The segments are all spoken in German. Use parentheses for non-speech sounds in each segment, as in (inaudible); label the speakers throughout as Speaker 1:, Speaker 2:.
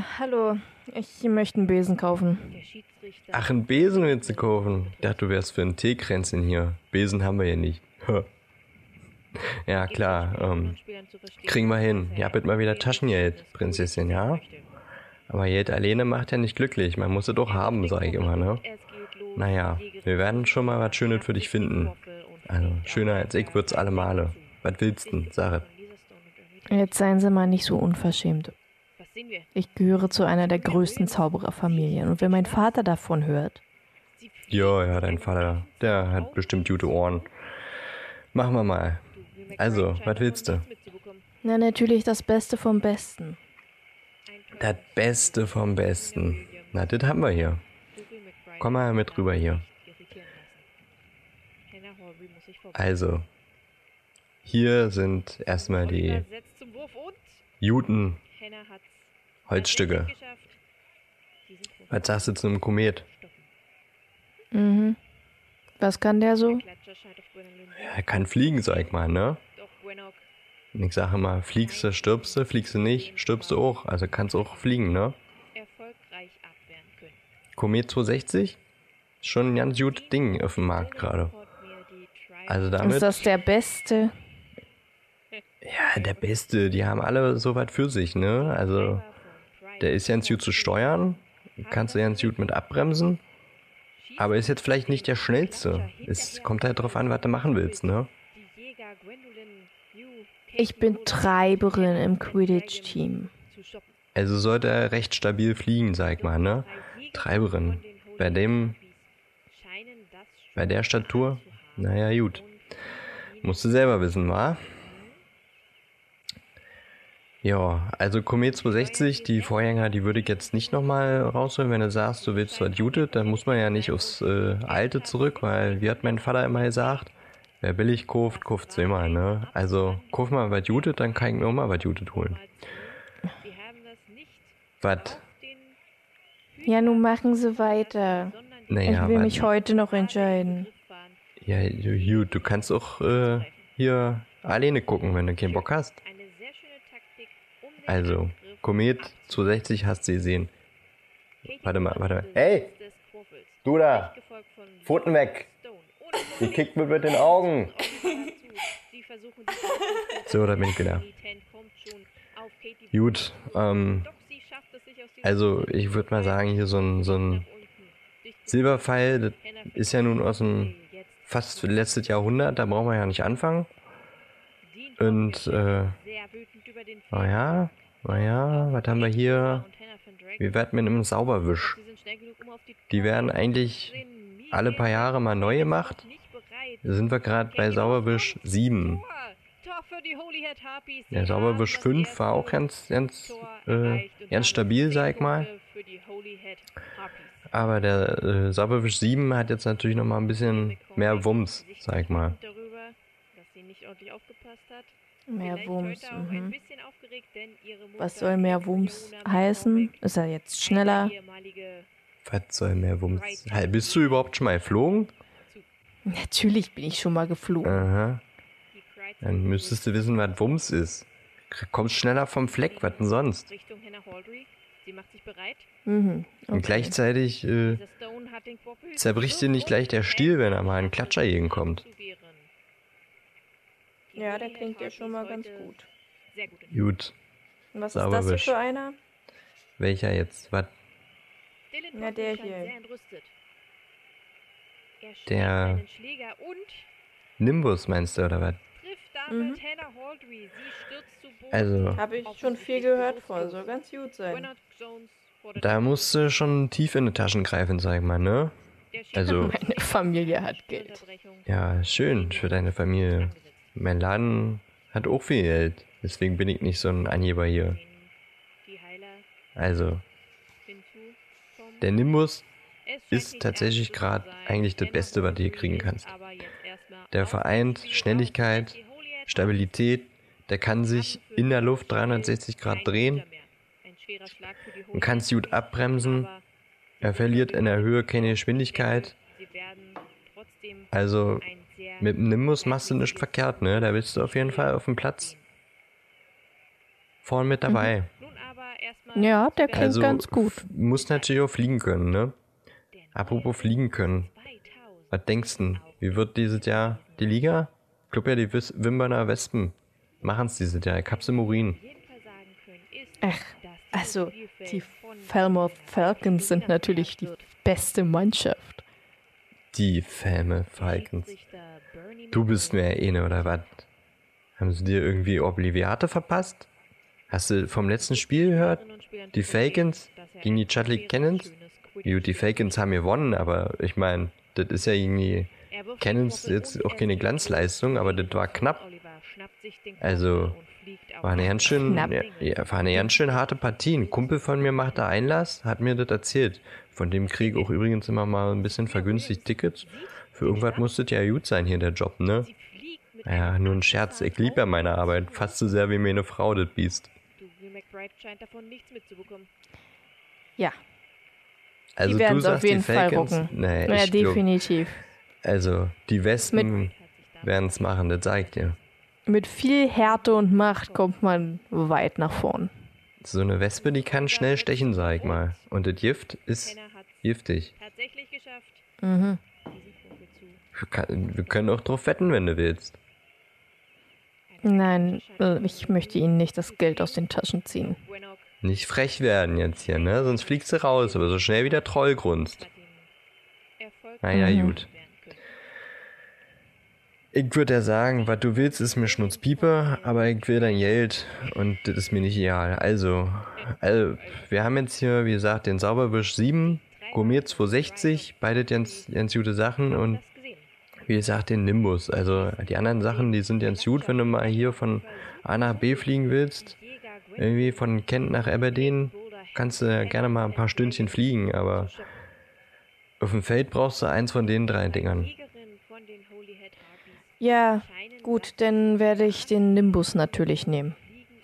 Speaker 1: Äh, hallo. Ich möchte einen Besen kaufen.
Speaker 2: Ach, einen Besen willst du kaufen? Ich dachte, du wärst für ein Teekränzchen hier. Besen haben wir ja nicht. ja, klar. Ähm, kriegen wir hin. Ihr habt mal wieder Taschengeld, Prinzessin, ja? aber Geld alleine macht ja nicht glücklich. Man muss es doch haben, sag ich immer, ne? Naja, wir werden schon mal was Schönes für dich finden. Also, schöner als ich wird's alle Male. Was willst du, sag es.
Speaker 1: Jetzt seien Sie mal nicht so unverschämt. Ich gehöre zu einer der größten Zaubererfamilien und wenn mein Vater davon hört,
Speaker 2: Ja, ja, dein Vater, der hat bestimmt gute Ohren. Machen wir mal. Also, was willst du?
Speaker 1: na natürlich das Beste vom Besten.
Speaker 2: Das Beste vom Besten. Na, das haben wir hier. Komm mal mit rüber hier. Also, hier sind erstmal die Juten Holzstücke. Was sagst du zu einem Komet?
Speaker 1: Mhm. Was kann der so?
Speaker 2: Er kann fliegen, sag ich mal, ne? Und ich sage immer, fliegst du, stirbst du, fliegst du nicht, stirbst du auch. Also kannst auch fliegen, ne? Komet 260? Ist schon ein ganz gutes Ding auf dem Markt gerade. Also
Speaker 1: Ist
Speaker 2: damit,
Speaker 1: das der Beste?
Speaker 2: ja, der Beste, die haben alle so was für sich, ne? Also, der ist ganz gut zu steuern, kannst du ganz gut mit abbremsen, aber ist jetzt vielleicht nicht der schnellste. Es kommt halt drauf an, was du machen willst, ne?
Speaker 1: Ich bin Treiberin im Quidditch-Team.
Speaker 2: Also sollte er recht stabil fliegen, sag ich mal, ne? Treiberin. Bei dem, bei der Statur, naja, gut. Musst du selber wissen, wa? Ja, also Komet 260, die Vorgänger, die würde ich jetzt nicht nochmal rausholen. Wenn du sagst, du willst was Gutes, dann muss man ja nicht aufs äh, Alte zurück, weil, wie hat mein Vater immer gesagt, wer billig kauft, kauft zweimal, ne? Also, kauf mal was Gutes, dann kann ich mir auch mal was Gutes holen. Was?
Speaker 1: Ja, nun machen Sie weiter.
Speaker 2: Naja,
Speaker 1: Ich will mich heute noch entscheiden.
Speaker 2: Ja, gut, du kannst auch äh, hier alleine gucken, wenn du keinen Bock hast.
Speaker 3: Eine sehr schöne Taktik, um den
Speaker 2: Also, Komet
Speaker 3: abzuwehren.
Speaker 2: 260 hast du gesehen.
Speaker 3: Katie
Speaker 2: Warte mal, warte mal. Hey! Du da! Pfoten weg! Die kickt mir mit den Augen!
Speaker 3: Sie
Speaker 2: So, da bin ich wieder. Gut, ähm,
Speaker 3: sie
Speaker 2: also ich würde mal sagen, hier so ein, so ein Silberpfeil, das ist ja nun aus dem fast letztes Jahrhundert, da brauchen wir ja nicht anfangen. Und, äh, naja, naja, was haben wir hier? Wie weit mit einem Sauberwisch?
Speaker 3: Die
Speaker 2: werden eigentlich alle paar Jahre mal neu gemacht. Da sind wir gerade bei Sauberwisch 7.
Speaker 3: Tor. Tor für die Holyhead Harpies. Sie
Speaker 2: Der Sauberwisch
Speaker 3: haben das
Speaker 2: 5 war auch ganz, ganz, äh, ganz stabil, sag ich mal. Aber der äh, Sauberwisch 7 hat jetzt natürlich noch mal ein bisschen mehr Wumms, sag ich mal.
Speaker 3: Darüber, dass sie nicht ordentlich aufgepasst hat.
Speaker 1: Mehr Wumms.
Speaker 3: ein
Speaker 1: Mhm. Was soll mehr Wumms heißen? Ist er jetzt schneller?
Speaker 2: Was soll mehr Wumms? Hey, bist du überhaupt schon mal geflogen?
Speaker 1: Natürlich bin ich schon mal geflogen.
Speaker 2: Aha. Dann müsstest du wissen, was Wumms ist. Kommst schneller vom Fleck, was denn sonst?
Speaker 1: Mhm.
Speaker 2: Und
Speaker 1: Okay.
Speaker 2: gleichzeitig äh, zerbricht dir nicht gleich der Stiel, wenn er mal einen Klatscher gegenkommt.
Speaker 3: abzuwehren.
Speaker 1: Ja, der klingt ja schon mal ganz gut.
Speaker 3: Sehr gut.
Speaker 2: Gut.
Speaker 1: Und Was ist das für einer?
Speaker 2: Welcher jetzt? Was?
Speaker 1: Ja, der hier.
Speaker 3: Er
Speaker 2: Der- Nimbus meinst du, oder was?
Speaker 1: Mhm.
Speaker 2: Also,
Speaker 1: Habe ich schon viel gehört von. Soll ganz gut sein.
Speaker 2: Da musst du schon tief in die Taschen greifen, sag ich mal, ne? Also- (laughs)
Speaker 1: Meine Familie hat Geld.
Speaker 2: Ja, schön für deine Familie. Mein Laden hat auch viel Geld. Deswegen bin ich nicht so ein Angeber hier. Also, der Nimbus,
Speaker 3: Es
Speaker 2: ist tatsächlich
Speaker 3: sein.
Speaker 2: eigentlich das Beste, was du hier kriegen kannst. Der vereint Schnelligkeit, Stabilität, der kann sich in der Luft 360 Grad drehen und kannst gut
Speaker 3: Holyhead
Speaker 2: abbremsen. Er verliert in der Höhe keine Geschwindigkeit. Also mit dem Nimbus machst du nichts verkehrt, ne? Da bist du auf jeden Fall auf dem Platz. vorn mit dabei.
Speaker 3: Nun aber erstmal
Speaker 1: Ja, der klingt
Speaker 2: Also
Speaker 1: ganz gut.
Speaker 2: muss natürlich auch fliegen können, ne? Apropos fliegen können.
Speaker 3: 2000.
Speaker 2: Was denkst du? Wie wird dieses Jahr die Liga? Ich glaube ja, die Wimberner Wespen machen es dieses Jahr. Ich hab's im Urin.
Speaker 1: Ach, also die Falmouth Falcons sind natürlich die beste Mannschaft.
Speaker 2: Die Fäme Falcons. Du bist mir eine oder was? Haben sie dir irgendwie Obliviate verpasst? Hast du vom letzten Spiel gehört? Die Falcons gegen die Charlie Cannons? Gut, die Falcons haben gewonnen, aber ich meine, das ist ja irgendwie Cannons jetzt auch keine Glanzleistung, aber das war knapp. Also, War eine ganz schön, ja, war eine ganz schön harte Partie. Ein Kumpel von mir machte Einlass, hat mir das erzählt. Von dem krieg ich auch übrigens immer mal ein bisschen vergünstigt Tickets. Für irgendwas muss das ja gut sein hier, der Job, ne? Ja, nur ein Scherz. Ich liebe ja meine Arbeit. Fast so sehr wie meine Frau, das Biest.
Speaker 3: Du, scheint davon nichts mitzubekommen.
Speaker 1: Ja,
Speaker 2: Also
Speaker 1: die
Speaker 2: du
Speaker 1: werden es auf
Speaker 2: sagst,
Speaker 1: jeden
Speaker 2: die
Speaker 1: Fall
Speaker 2: Falcons.
Speaker 1: rocken.
Speaker 2: Nee,
Speaker 1: ja,
Speaker 2: ich glaub,
Speaker 1: definitiv.
Speaker 2: also die
Speaker 3: da
Speaker 2: werden es machen, das sag ich dir.
Speaker 1: Mit viel Härte und Macht kommt man weit nach vorn.
Speaker 2: So eine Wespe, die kann schnell stechen, sag ich mal. Und das Gift ist giftig.
Speaker 3: tatsächlich geschafft,
Speaker 1: Mhm.
Speaker 3: diesen Vogel zu.
Speaker 2: Wir kann- Wir können auch drauf wetten, wenn du willst.
Speaker 1: Nein, äh, ich möchte Ihnen nicht das Geld aus den Taschen ziehen.
Speaker 2: Nicht frech werden jetzt hier, ne? Sonst fliegst du raus, aber so schnell wie der Troll grunzt. Naja,
Speaker 1: Mhm.
Speaker 2: gut. Ich würde ja sagen, was du willst, ist mir Schnutzpiepe, aber ich will dein Geld und das ist mir nicht egal. Also, also wir haben jetzt hier, wie gesagt, den Sauberwisch 7, Gourmet 260, beide ganz, ganz gute Sachen und. Wie gesagt, den Nimbus. Also die anderen Sachen, die sind ganz gut, wenn du mal hier von A nach B fliegen willst. Irgendwie von Kent nach Aberdeen kannst du ja gerne mal ein paar Stündchen fliegen, aber auf dem Feld brauchst du eins von den drei Dingern.
Speaker 1: Ja, gut, dann werde ich den Nimbus natürlich nehmen.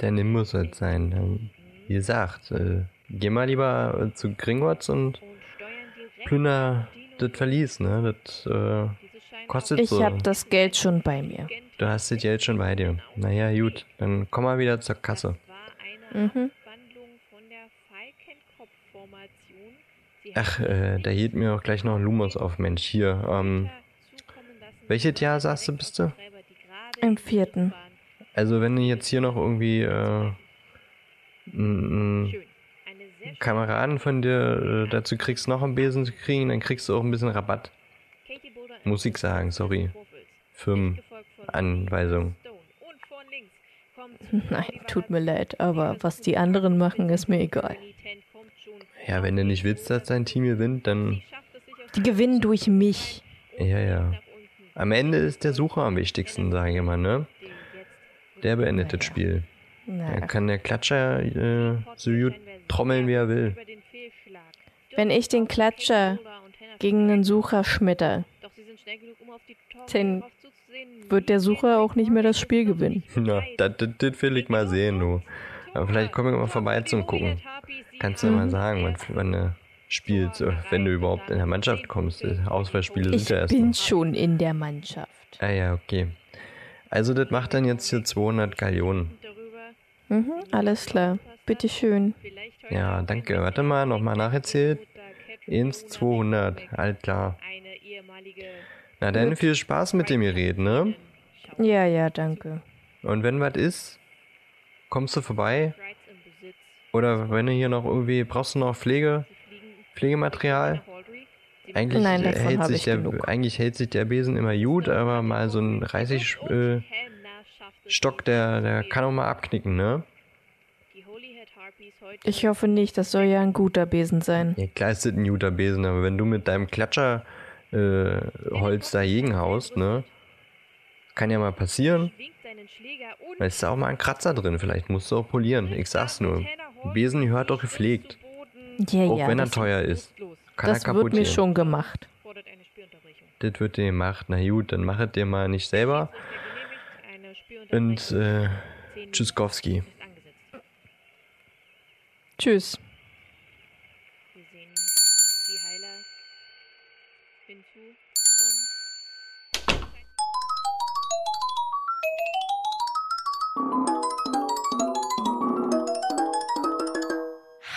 Speaker 2: Der Nimbus es sein. Ähm, Wie gesagt, äh, geh mal lieber zu Gringotts und plünder das Verlies, ne? Das, äh, kostet
Speaker 1: Ich
Speaker 2: so.
Speaker 1: habe das Geld schon bei mir.
Speaker 2: Du hast das Geld schon bei dir. Naja, gut, dann komm mal wieder zur Kasse.
Speaker 1: Mhm.
Speaker 2: Ach, äh, da hielt mir auch gleich noch ein Lumos auf, Mensch. Hier, ähm, welches Jahr sagst du, bist du?
Speaker 1: Im vierten.
Speaker 2: also wenn du jetzt hier noch irgendwie, äh, Kameraden von dir äh, dazu kriegst, noch einen Besen zu kriegen, dann kriegst du auch ein bisschen Rabatt.
Speaker 3: Besitz
Speaker 2: sagen, sorry.
Speaker 3: Vorfelds.
Speaker 2: Firmen.
Speaker 3: Gefolgt von
Speaker 2: Anweisung.
Speaker 3: Stone. Und von links (laughs) kommt
Speaker 1: Nein, tut mir leid, aber was die anderen machen, ist mir egal.
Speaker 2: Ja, wenn du nicht willst, dass dein Team gewinnt, dann,
Speaker 1: Die gewinnen durch mich.
Speaker 2: ja, ja. Am Ende ist der Sucher am wichtigsten, sage ich mal, ne?
Speaker 3: Den
Speaker 2: Der beendet
Speaker 1: Naja.
Speaker 2: das Spiel. Da
Speaker 1: Naja.
Speaker 2: kann der Klatscher äh, so gut trommeln, wie er will.
Speaker 3: den.
Speaker 1: Wenn ich den Klatscher gegen einen Sucher schmetter,
Speaker 3: um auf die Tore
Speaker 1: Dann wird der Sucher auch nicht mehr das Spiel gewinnen.
Speaker 2: Na, das, das, das will ich mal sehen, du. Aber vielleicht komme ich mal vorbei zum Gucken. Kannst du ja mal sagen, wann, wann du spielst, wenn du überhaupt in der Mannschaft kommst. Auswahlspiele
Speaker 1: Ich
Speaker 2: sind ja erst
Speaker 1: bin
Speaker 2: noch.
Speaker 1: schon in der Mannschaft.
Speaker 2: Ah ja, okay. Also das macht dann jetzt hier 200 Gallionen.
Speaker 1: Mhm, alles klar. Bitteschön.
Speaker 2: Ja, danke. Warte mal, nochmal nacherzählt. Ins 200, alt klar. Na dann viel Spaß mit dem Gerät, ne?
Speaker 1: Ja, ja, danke.
Speaker 2: Und wenn was ist, kommst du vorbei. Oder wenn du hier noch irgendwie, brauchst du noch Pflege, Pflegematerial? Eigentlich,
Speaker 1: Nein, davon
Speaker 2: hält sich
Speaker 1: ich
Speaker 2: der,
Speaker 1: genug.
Speaker 2: eigentlich hält sich der Besen immer gut, aber mal so ein 30 äh, Stock, der, der kann auch mal abknicken, ne?
Speaker 1: Ich hoffe nicht, das soll ja ein guter Besen sein.
Speaker 2: Ja, klar ist das ein guter Besen, aber wenn du mit deinem Klatscher äh, Holz dagegen haust, ne? Kann ja mal passieren. Da ist da auch mal ein Kratzer drin, vielleicht musst du auch polieren. Ich sag's nur. Ein Besen gehört doch gepflegt.
Speaker 1: Ja,
Speaker 2: Auch
Speaker 1: ja,
Speaker 2: wenn er teuer ist. Kann er
Speaker 1: das
Speaker 2: kaputt
Speaker 1: wird mir
Speaker 2: gehen.
Speaker 1: schon gemacht.
Speaker 2: Das wird dir gemacht. Na gut, dann mach es dir mal nicht selber. Und äh, Tschüsskowski.
Speaker 1: Tschüss.
Speaker 3: Wir sehen die Heiler hinzu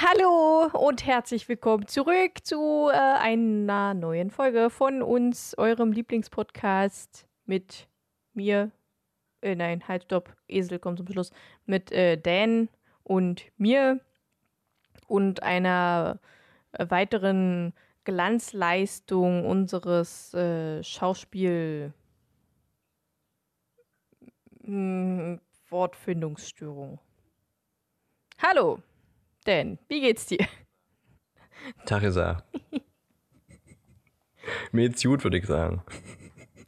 Speaker 1: Hallo und herzlich willkommen zurück zu äh, einer neuen Folge von uns, eurem Lieblingspodcast mit mir. Äh, nein, halt, stopp. Esel kommt zum Schluss. Mit äh, Dan und mir und einer weiteren Glanzleistung unseres äh, Schauspiel. Hm, Wortfindungsstörung. Hallo, Dan, wie geht's dir?
Speaker 2: Tarisa. Mir geht's gut, würde ich sagen.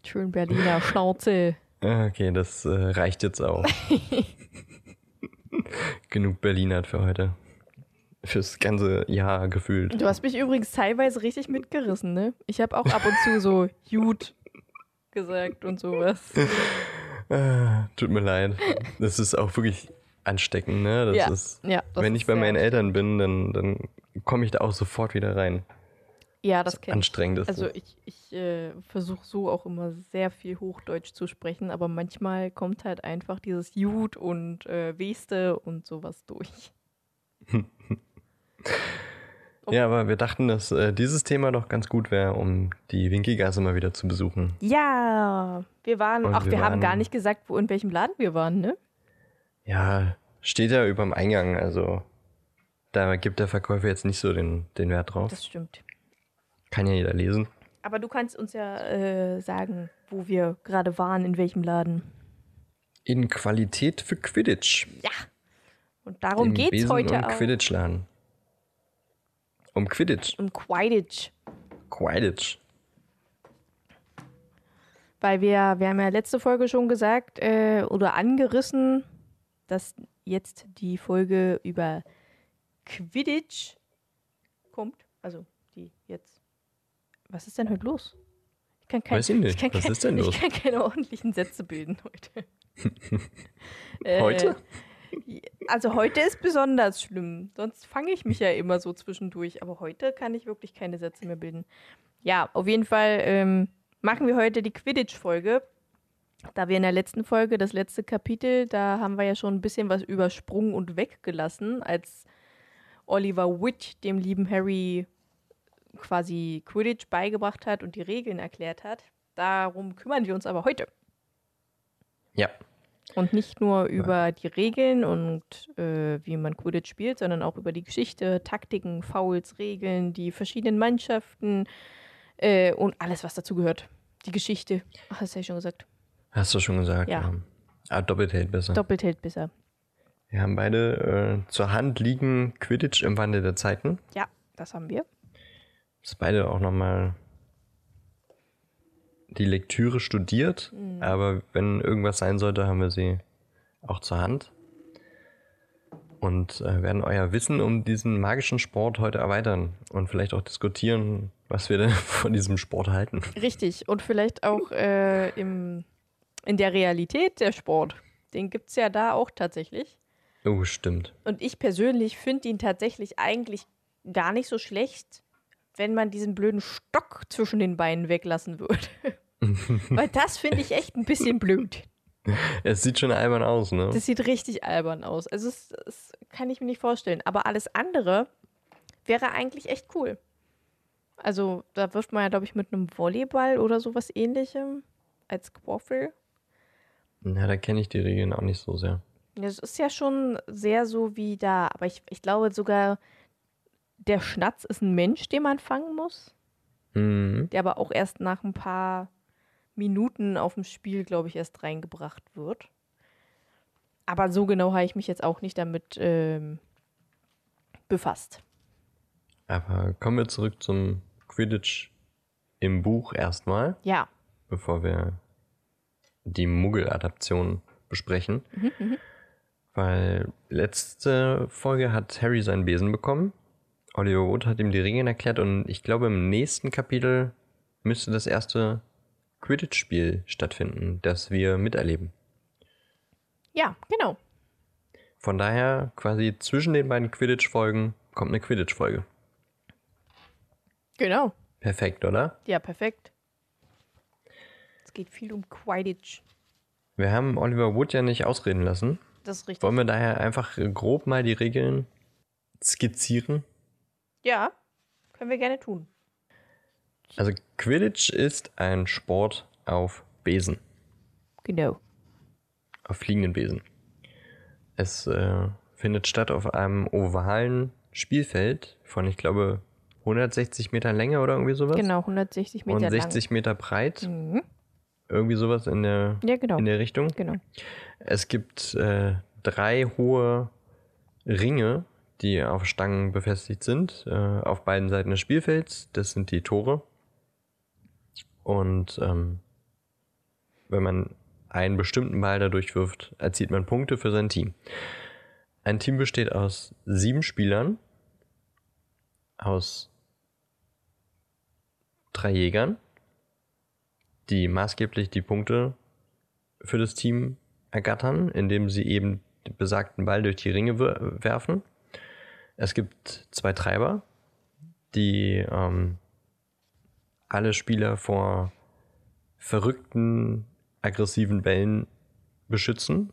Speaker 1: Schön Berliner Schnauze.
Speaker 2: Ah, Okay, das äh, reicht jetzt auch. (laughs) Genug Berliner für heute. Fürs ganze Jahr gefühlt.
Speaker 1: Du hast mich übrigens teilweise richtig mitgerissen, ne? Ich habe auch ab und zu so (laughs) Jut gesagt und sowas.
Speaker 2: Ah, tut mir leid. Das ist auch wirklich ansteckend, ne? Das
Speaker 1: ja,
Speaker 2: ist,
Speaker 1: ja, das
Speaker 2: wenn
Speaker 1: ist
Speaker 2: ich bei meinen. Eltern bin, dann, dann komme ich da auch sofort wieder rein.
Speaker 1: Ja, das kenn ich.
Speaker 2: Anstrengend ist
Speaker 1: Also ich, ich äh, versuche so auch immer sehr viel Hochdeutsch zu sprechen, aber manchmal kommt halt einfach dieses Jut und äh, Weste und sowas durch. (laughs)
Speaker 2: Ja, aber wir dachten, dass äh, dieses Thema doch ganz gut wäre, um die Winkelgasse mal wieder zu besuchen.
Speaker 1: Ja, wir waren,
Speaker 2: Und
Speaker 1: ach, wir,
Speaker 2: wir
Speaker 1: haben gar
Speaker 2: waren-
Speaker 1: nicht gesagt, wo in welchem Laden wir waren, ne?
Speaker 2: Ja, steht ja überm Eingang, also da gibt der Verkäufer jetzt nicht so den, den Wert drauf.
Speaker 1: Das stimmt.
Speaker 2: Kann ja jeder lesen.
Speaker 1: Aber du kannst uns ja äh, sagen, wo wir gerade waren, in welchem Laden.
Speaker 2: In Qualität für Quidditch.
Speaker 1: Ja. Und darum
Speaker 2: Im
Speaker 1: geht's
Speaker 2: Besen-
Speaker 1: heute
Speaker 2: und
Speaker 1: auch.
Speaker 2: Quidditch-Laden. Um Quidditch.
Speaker 1: Um Quidditch.
Speaker 2: Quidditch.
Speaker 1: Weil wir, wir haben ja letzte Folge schon gesagt äh, oder angerissen, dass jetzt die Folge über Quidditch kommt. Also die jetzt. Was ist denn heute los? Ich kann kein,
Speaker 2: Weiß ich nicht.
Speaker 1: kann
Speaker 2: Was
Speaker 1: kein,
Speaker 2: ist denn (laughs) los?
Speaker 1: Ich kann keine ordentlichen Sätze bilden heute. (laughs) Äh,
Speaker 2: Heute?
Speaker 1: Also heute ist besonders schlimm. Sonst fange ich mich ja immer so zwischendurch. Aber heute kann ich wirklich keine Sätze mehr bilden. Ja, auf jeden Fall ähm, machen wir heute die Quidditch-Folge. Da wir in der letzten Folge, das letzte Kapitel, da haben wir ja schon ein bisschen was übersprungen und weggelassen, als Oliver Witt dem lieben Harry quasi Quidditch beigebracht hat und die Regeln erklärt hat. Darum kümmern wir uns aber heute.
Speaker 2: Ja.
Speaker 1: Und nicht nur über die Regeln und äh, wie man Quidditch spielt, sondern auch über die Geschichte, Taktiken, Fouls, Regeln, die verschiedenen Mannschaften äh, und alles, was dazu gehört. Die Geschichte. Ach, das habe ich schon gesagt.
Speaker 2: Hast du schon gesagt.
Speaker 1: Ja.
Speaker 2: Ah, doppelt hält besser.
Speaker 1: Doppelt hält besser.
Speaker 2: Wir haben beide äh, zur Hand liegen Quidditch im Wandel der Zeiten.
Speaker 1: Ja, das haben wir.
Speaker 2: Das beide auch nochmal die Lektüre studiert,
Speaker 1: Mhm.
Speaker 2: aber wenn irgendwas sein sollte, haben wir sie auch zur Hand. Und äh, werden euer Wissen um diesen magischen Sport heute erweitern und vielleicht auch diskutieren, was wir denn (laughs) von diesem Sport halten.
Speaker 1: Richtig. Und vielleicht auch äh, im, in der Realität der Sport. Den gibt es ja da auch tatsächlich.
Speaker 2: Oh, stimmt.
Speaker 1: Und ich persönlich finde ihn tatsächlich eigentlich gar nicht so schlecht, wenn man diesen blöden Stock zwischen den Beinen weglassen würde. (laughs) (laughs) Weil das finde ich echt ein bisschen blöd.
Speaker 2: Es sieht schon albern aus, ne?
Speaker 1: Das sieht richtig albern aus. Also das, das kann ich mir nicht vorstellen. Aber alles andere wäre eigentlich echt cool. Also da wirft man ja, glaube ich, mit einem Volleyball oder sowas ähnlichem als Quaffel.
Speaker 2: Na, da kenne ich die Regeln auch nicht so sehr.
Speaker 1: Das ist ja schon sehr so wie da. Aber ich, ich glaube sogar, der Schnatz ist ein Mensch, den man fangen muss.
Speaker 2: Mhm.
Speaker 1: Der aber auch erst nach ein paar Minuten auf dem Spiel, glaube ich, erst reingebracht wird. Aber so genau habe ich mich jetzt auch nicht damit ähm, befasst.
Speaker 2: Aber kommen wir zurück zum Quidditch im Buch erstmal,
Speaker 1: Ja,
Speaker 2: bevor wir die Muggel-Adaption besprechen. Weil letzte Folge hat Harry seinen Besen bekommen. Oliver Wood hat ihm die Regeln erklärt und ich glaube, im nächsten Kapitel müsste das erste Quidditch-Spiel stattfinden, das wir miterleben.
Speaker 1: ja, genau.
Speaker 2: Von daher, quasi zwischen den beiden Quidditch-Folgen kommt eine Quidditch-Folge.
Speaker 1: Genau.
Speaker 2: Perfekt, oder?
Speaker 1: Ja, perfekt. Es geht viel um Quidditch.
Speaker 2: Wir haben Oliver Wood ja nicht ausreden lassen.
Speaker 1: Das ist richtig.
Speaker 2: Wollen wir daher einfach grob mal die Regeln skizzieren?
Speaker 1: Ja, können wir gerne tun.
Speaker 2: Also Quidditch ist ein Sport auf Besen,
Speaker 1: Genau.
Speaker 2: auf fliegenden Besen. Es äh, findet statt auf einem ovalen Spielfeld von, ich glaube, 160 Meter Länge oder irgendwie sowas.
Speaker 1: Genau, 160 Meter
Speaker 2: Und
Speaker 1: lang.
Speaker 2: 60 Meter breit.
Speaker 1: Mhm.
Speaker 2: Irgendwie sowas in der,
Speaker 1: Ja, genau.
Speaker 2: in der Richtung.
Speaker 1: Genau.
Speaker 2: Es gibt äh, drei hohe Ringe, die auf Stangen befestigt sind, äh, auf beiden Seiten des Spielfelds. Das sind die Tore. Und ähm, wenn man einen bestimmten Ball dadurch wirft, erzielt man Punkte für sein Team. Ein Team besteht aus sieben Spielern, aus drei Jägern, die maßgeblich die Punkte für das Team ergattern, indem sie eben den besagten Ball durch die Ringe wer- werfen. Es gibt zwei Treiber, die ähm, alle Spieler vor verrückten, aggressiven Bällen beschützen.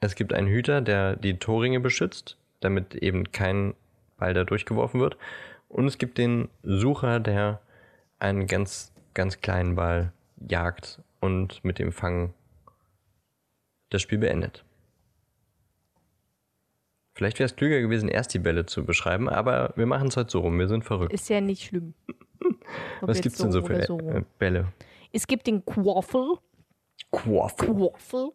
Speaker 2: Es gibt einen Hüter, der die Torringe beschützt, damit eben kein Ball da durchgeworfen wird. Und es gibt den Sucher, der einen ganz, ganz kleinen Ball jagt und mit dem Fang das Spiel beendet. Vielleicht wäre es klüger gewesen, erst die Bälle zu beschreiben, aber wir machen es halt so rum. Wir sind verrückt.
Speaker 1: Ist ja nicht schlimm.
Speaker 2: Was
Speaker 1: jetzt
Speaker 2: gibt's denn so für äh,
Speaker 1: so.
Speaker 2: äh, Bälle?
Speaker 1: Es gibt den Quaffel,
Speaker 2: Quaffel.
Speaker 1: Quaffel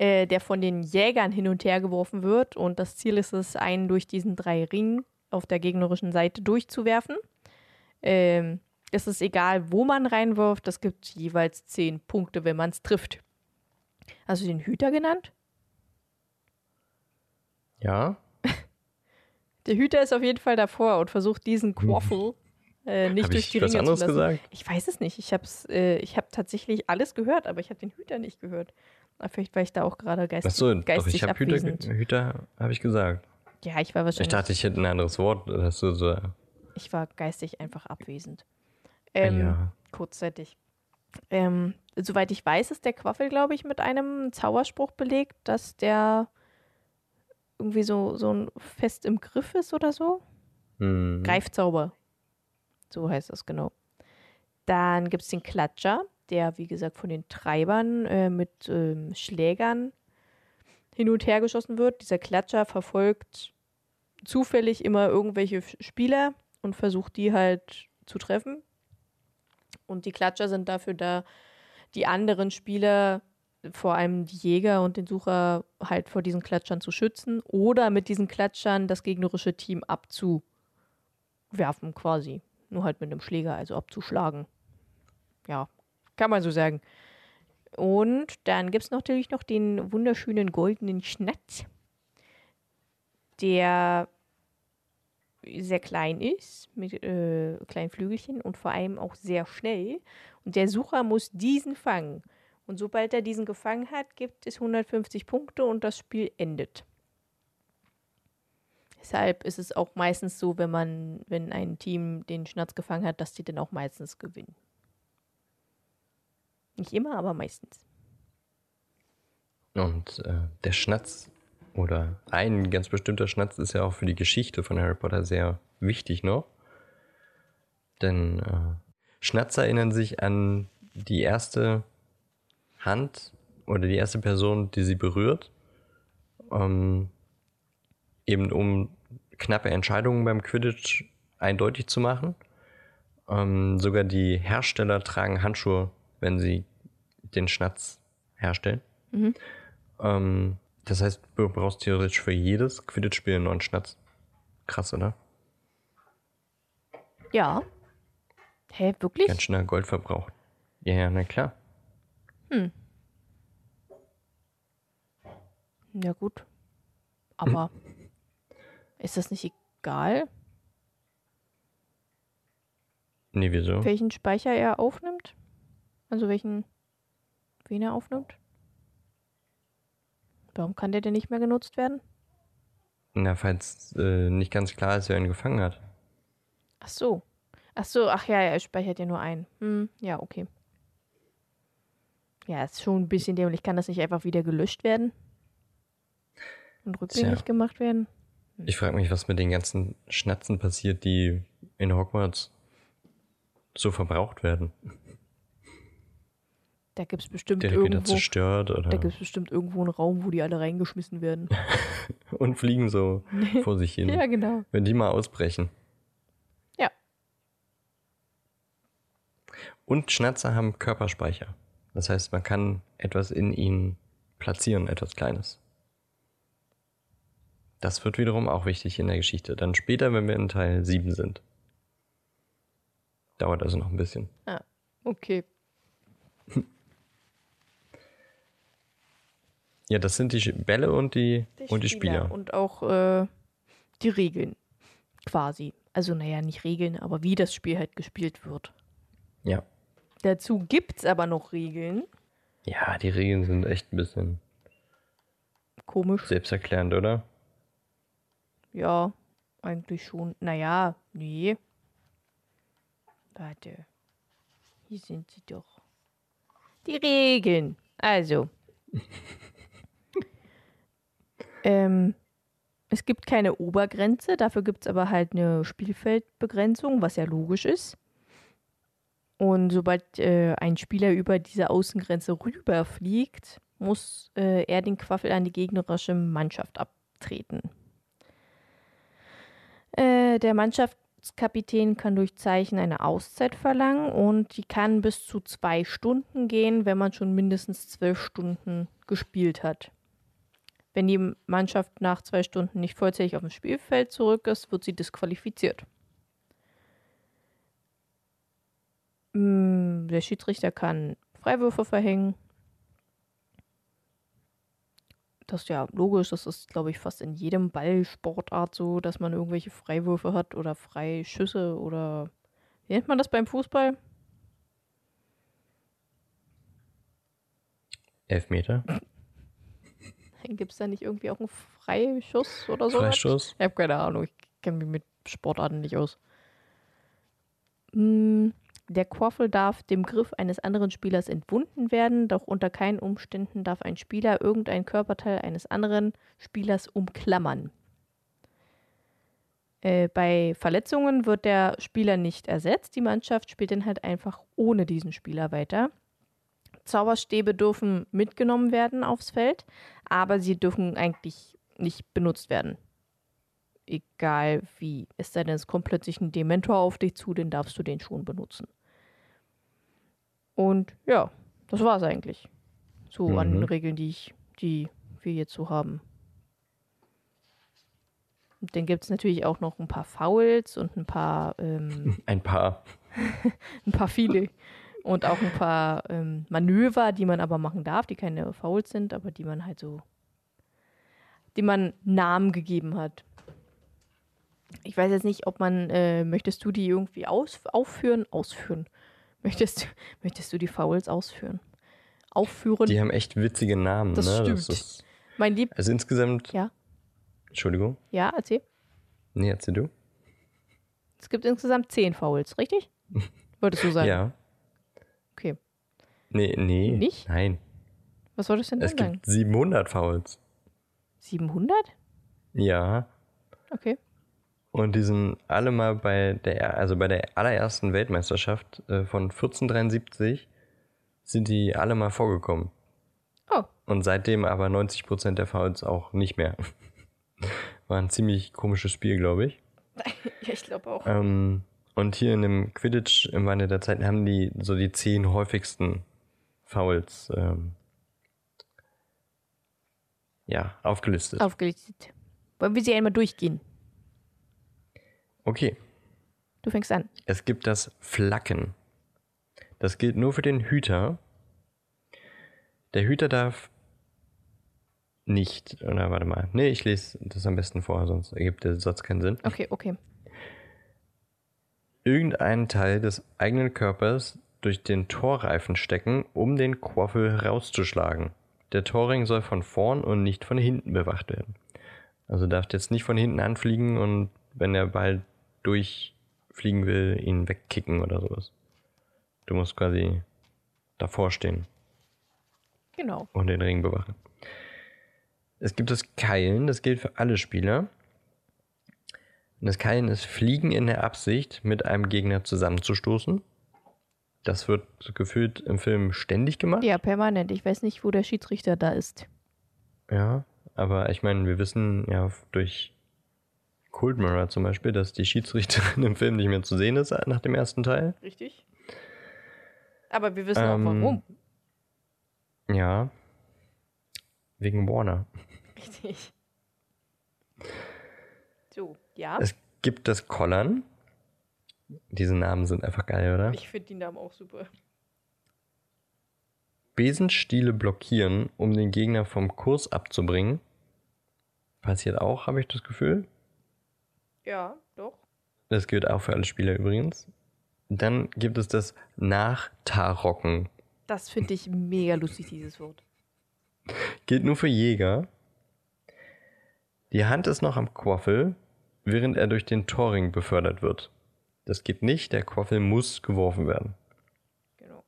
Speaker 1: äh, der von den Jägern hin und her geworfen wird. Und das Ziel ist es, einen durch diesen drei Ringen auf der gegnerischen Seite durchzuwerfen. Ähm, es ist egal, wo man reinwirft. Es gibt jeweils zehn Punkte, wenn man es trifft. Hast du den Hüter genannt?
Speaker 2: Ja, (laughs)
Speaker 1: Der Hüter ist auf jeden Fall davor und versucht diesen Quaffel äh, nicht
Speaker 2: habe
Speaker 1: durch
Speaker 2: ich
Speaker 1: die
Speaker 2: was
Speaker 1: Ringe
Speaker 2: anderes
Speaker 1: zu lassen.
Speaker 2: gesagt?
Speaker 1: Ich weiß es nicht. Ich habe äh, ich hab tatsächlich alles gehört, aber ich habe den Hüter nicht gehört. Aber Vielleicht war ich da auch gerade geistig,
Speaker 2: Achso, doch,
Speaker 1: geistig
Speaker 2: ich habe Hüter, Hüter habe ich gesagt.
Speaker 1: Ja, ich war wahrscheinlich.
Speaker 2: Ich dachte, ich hätte ein anderes Wort, dass du so.
Speaker 1: Ich war geistig einfach abwesend. Ähm,
Speaker 2: ja.
Speaker 1: Kurzzeitig. Ähm, soweit ich weiß, ist der Quaffel, glaube ich, mit einem Zauberspruch belegt, dass der irgendwie so, so ein fest im Griff ist oder so.
Speaker 2: Hm.
Speaker 1: Greifzauber. So heißt das genau. Dann gibt es den Klatscher, der, wie gesagt, von den Treibern äh, mit ähm, Schlägern hin und her geschossen wird. Dieser Klatscher verfolgt zufällig immer irgendwelche Spieler und versucht die halt zu treffen. Und die Klatscher sind dafür da, die anderen Spieler, vor allem die Jäger und den Sucher, halt vor diesen Klatschern zu schützen oder mit diesen Klatschern das gegnerische Team abzuwerfen, quasi. Nur halt mit einem Schläger, also abzuschlagen. Ja, kann man so sagen. Und dann gibt es natürlich noch den wunderschönen goldenen Schnatz, der sehr klein ist, mit äh, kleinen Flügelchen und vor allem auch sehr schnell. Und der Sucher muss diesen fangen. Und sobald er diesen gefangen hat, gibt es 150 Punkte und das Spiel endet. Deshalb ist es auch meistens so, wenn man, wenn ein Team den Schnatz gefangen hat, dass die dann auch meistens gewinnen. Nicht immer, aber meistens.
Speaker 2: Und äh, der Schnatz oder ein ganz bestimmter Schnatz ist ja auch für die Geschichte von Harry Potter sehr wichtig noch. Denn äh, Schnatzer erinnern sich an die erste Hand oder die erste Person, die sie berührt. Ähm, eben um knappe Entscheidungen beim Quidditch eindeutig zu machen. Ähm, sogar die Hersteller tragen Handschuhe, wenn sie den Schnatz herstellen.
Speaker 1: Mhm.
Speaker 2: Ähm, das heißt, du brauchst theoretisch für jedes Quidditch-Spiel einen neuen Schnatz. Krass, oder?
Speaker 1: Ja. Hä, wirklich?
Speaker 2: Ganz schöner Goldverbrauch. Ja, ja, na klar.
Speaker 1: Ja, gut. Aber (clears throat) ist das nicht egal,
Speaker 2: Nee, wieso?
Speaker 1: welchen Speicher er aufnimmt? Also welchen, wen er aufnimmt? Warum kann der denn nicht mehr genutzt werden?
Speaker 2: Na, falls äh, nicht ganz klar ist, wer ihn gefangen hat.
Speaker 1: Ach so. Ach so, ach ja, er speichert ja nur ein. Hm, ja, okay. Ja, ist schon ein bisschen dämlich. Kann das nicht einfach wieder gelöscht werden? Und rückgängig
Speaker 2: Tja.
Speaker 1: gemacht werden?
Speaker 2: Ich frage mich, was mit den ganzen Schnatzen passiert, die in Hogwarts so verbraucht werden.
Speaker 1: Da gibt es bestimmt
Speaker 2: Direkt wieder
Speaker 1: irgendwo.
Speaker 2: zerstört oder
Speaker 1: Da gibt es bestimmt irgendwo einen Raum, wo die alle reingeschmissen werden. (laughs)
Speaker 2: und fliegen so (laughs) vor sich hin.
Speaker 1: ja, genau.
Speaker 2: Wenn die mal ausbrechen.
Speaker 1: Ja.
Speaker 2: Und Schnatzer haben Körperspeicher. Das heißt, man kann etwas in ihnen platzieren, etwas Kleines. Das wird wiederum auch wichtig in der Geschichte. Dann später, wenn wir in Teil 7 sind. Dauert also noch ein bisschen.
Speaker 1: Okay.
Speaker 2: Ja, das sind die Bälle und die, und die Spieler.
Speaker 1: Und auch äh, die Regeln. Quasi. Also, naja, nicht Regeln, aber wie das Spiel halt gespielt wird.
Speaker 2: Ja.
Speaker 1: Dazu gibt es aber noch Regeln.
Speaker 2: Ja, die Regeln sind echt ein bisschen
Speaker 1: Komisch.
Speaker 2: selbsterklärend, oder?
Speaker 1: Ja, eigentlich schon. Naja, nee. Warte. Hier sind sie doch. Die Regeln. Also. (laughs) ähm, es gibt keine Obergrenze, dafür gibt es aber halt eine Spielfeldbegrenzung, was ja logisch ist. Und sobald äh, ein Spieler über diese Außengrenze rüberfliegt, muss äh, er den Quaffel an die gegnerische Mannschaft abtreten. Äh, der Mannschaftskapitän kann durch Zeichen eine Auszeit verlangen und die kann bis zu zwei Stunden gehen, wenn man schon mindestens zwölf Stunden gespielt hat. Wenn die Mannschaft nach zwei Stunden nicht vollzählig auf dem Spielfeld zurück ist, wird sie disqualifiziert. Mm, Der Schiedsrichter kann Freiwürfe verhängen. Das ist ja logisch, das ist, glaube ich, fast in jedem Ballsportart so, dass man irgendwelche Freiwürfe hat oder Freischüsse oder wie nennt man das beim Fußball?
Speaker 2: Elfmeter. (laughs)
Speaker 1: Gibt es da nicht irgendwie auch einen Freischuss oder so?
Speaker 2: Freistoß.
Speaker 1: Ich habe keine Ahnung, ich kenne mich mit Sportarten nicht aus. Mm, Der Quaffel darf dem Griff eines anderen Spielers entwunden werden, doch unter keinen Umständen darf ein Spieler irgendein Körperteil eines anderen Spielers umklammern. Äh, bei Verletzungen wird der Spieler nicht ersetzt, die Mannschaft spielt dann halt einfach ohne diesen Spieler weiter. Zauberstäbe dürfen mitgenommen werden aufs Feld, aber sie dürfen eigentlich nicht benutzt werden egal wie. Es sei denn, es kommt plötzlich ein Dementor auf dich zu, dann darfst du den schon benutzen. Und ja, das war's eigentlich. So an
Speaker 2: Mhm.
Speaker 1: Regeln, die ich, die wir jetzt so haben. Und dann gibt es natürlich auch noch ein paar Fouls und ein paar, ähm, (laughs)
Speaker 2: Ein paar. (laughs)
Speaker 1: ein paar viele. Und auch ein paar ähm, Manöver, die man aber machen darf, die keine Fouls sind, aber die man halt so, die man Namen gegeben hat. Ich weiß jetzt nicht, ob man, äh, möchtest du die irgendwie aus, aufführen? Ausführen. Möchtest, (laughs) möchtest du die Fouls ausführen? Aufführen?
Speaker 2: Die haben echt witzige Namen,
Speaker 1: Das
Speaker 2: ne?
Speaker 1: stimmt.
Speaker 2: ist,
Speaker 1: mein Lieb.
Speaker 2: also insgesamt.
Speaker 1: Ja.
Speaker 2: Entschuldigung.
Speaker 1: Ja, erzähl.
Speaker 2: Nee, erzähl du.
Speaker 1: Es gibt insgesamt zehn Fouls, richtig? (laughs) Wolltest du sagen?
Speaker 2: Ja.
Speaker 1: Okay.
Speaker 2: Nee, nee.
Speaker 1: Nicht?
Speaker 2: Nein.
Speaker 1: Was wolltest du denn
Speaker 2: Es
Speaker 1: sagen?
Speaker 2: gibt 700 Fouls.
Speaker 1: 700?
Speaker 2: Ja.
Speaker 1: Okay.
Speaker 2: Und die sind alle mal bei der, also bei der allerersten Weltmeisterschaft äh, von 1473 sind die alle mal vorgekommen.
Speaker 1: Oh,
Speaker 2: Und seitdem aber 90% der Fouls auch nicht mehr. (laughs) War ein ziemlich komisches Spiel, glaube ich. (laughs)
Speaker 1: ja, ich glaube auch.
Speaker 2: Ähm, und hier in dem Quidditch im Wandel der Zeiten haben die so die zehn häufigsten Fouls ähm, ja, aufgelistet.
Speaker 1: Aufgelistet. Wollen wir sie einmal durchgehen?
Speaker 2: Okay,
Speaker 1: Du fängst an.
Speaker 2: es gibt das Flacken. Das gilt nur für den Hüter. Der Hüter darf nicht, oder warte mal, nee, ich lese das am besten vor, sonst ergibt der Satz keinen Sinn.
Speaker 1: Okay, okay.
Speaker 2: irgendeinen Teil des eigenen Körpers durch den Torreifen stecken, um den Quaffel rauszuschlagen. Der Torring soll von vorn und nicht von hinten bewacht werden. Also darf jetzt nicht von hinten anfliegen und wenn der Ball durchfliegen will, ihn wegkicken oder sowas. Du musst quasi davor stehen
Speaker 1: Genau.
Speaker 2: und den Ring bewachen. Es gibt das Keilen, das gilt für alle Spieler. Und das Keilen ist Fliegen in der Absicht, mit einem Gegner zusammenzustoßen. Das wird gefühlt im Film ständig gemacht.
Speaker 1: Ja, permanent. Ich weiß nicht, wo der Schiedsrichter da ist.
Speaker 2: Ja, aber ich meine, wir wissen ja durch Cold Mirror zum Beispiel, dass die Schiedsrichterin (laughs) im Film nicht mehr zu sehen ist nach dem ersten Teil.
Speaker 1: Richtig. Aber wir wissen
Speaker 2: Ähm,
Speaker 1: auch warum.
Speaker 2: Ja. Wegen Warner.
Speaker 1: Richtig. So, ja.
Speaker 2: Es gibt das Kollern. Diese Namen sind einfach geil, oder?
Speaker 1: Ich finde die Namen auch super.
Speaker 2: Besenstiele blockieren, um den Gegner vom Kurs abzubringen. Passiert auch, habe ich das Gefühl.
Speaker 1: Ja, doch.
Speaker 2: Das gilt auch für alle Spieler übrigens. Dann gibt es das Nachtarocken.
Speaker 1: Das finde ich mega lustig, dieses Wort.
Speaker 2: Gilt nur für Jäger. Die Hand ist noch am Quaffel, während er durch den Torring befördert wird. Das geht nicht, der Quaffel muss geworfen werden.
Speaker 1: Genau.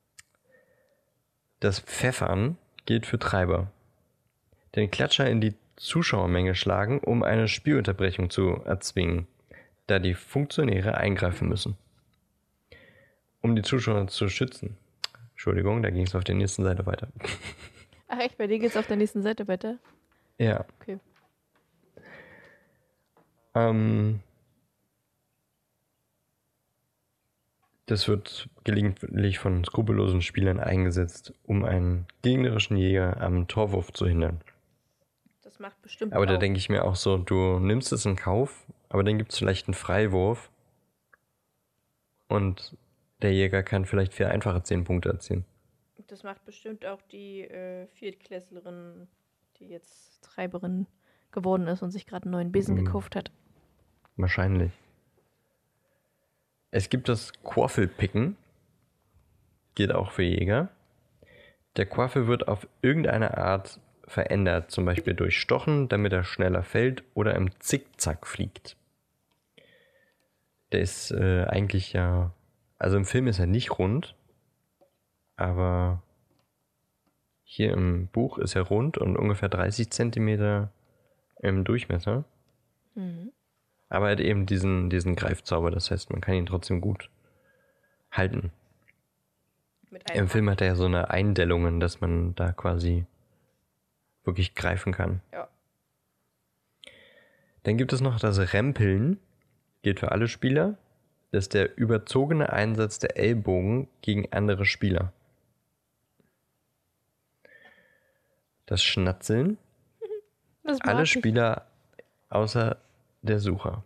Speaker 2: Das Pfeffern gilt für Treiber. Den Klatscher in die Zuschauermenge schlagen, um eine Spielunterbrechung zu erzwingen, da die Funktionäre eingreifen müssen. Um die Zuschauer zu schützen. Entschuldigung, da ging es auf der nächsten Seite weiter. (laughs)
Speaker 1: Ach echt, bei dir geht's auf der nächsten Seite weiter?
Speaker 2: Ja.
Speaker 1: Okay.
Speaker 2: Ähm, das wird gelegentlich von skrupellosen Spielern eingesetzt, um einen gegnerischen Jäger am Torwurf zu hindern.
Speaker 1: Das macht bestimmt
Speaker 2: Aber da denke ich mir auch so, du nimmst es in Kauf, aber dann gibt es vielleicht einen Freiwurf und der Jäger kann vielleicht für einfache 10 Punkte erzielen.
Speaker 1: Das macht bestimmt auch die äh, Viertklässlerin, die jetzt Treiberin geworden ist und sich gerade einen neuen Besen
Speaker 2: Mhm.
Speaker 1: gekauft hat.
Speaker 2: Wahrscheinlich. Es gibt das Quaffelpicken. Geht auch für Jäger. Der Quaffel wird auf irgendeine Art verändert, zum Beispiel durch Stochen, damit er schneller fällt oder im Zickzack fliegt. Der ist äh, eigentlich ja. Also im Film ist er nicht rund, aber hier im Buch ist er rund und ungefähr 30 Zentimeter im Durchmesser.
Speaker 1: Mhm.
Speaker 2: Aber er hat eben diesen, diesen Greifzauber, das heißt, man kann ihn trotzdem gut halten. Im Film hat er ja so eine Eindellungen, dass man da quasi wirklich greifen kann.
Speaker 1: Ja.
Speaker 2: Dann gibt es noch das Rempeln, gilt für alle Spieler. Das ist der überzogene Einsatz der Ellbogen gegen andere Spieler. Das Schnatzeln, (laughs)
Speaker 1: Das
Speaker 2: alle
Speaker 1: ich.
Speaker 2: Spieler außer der Sucher.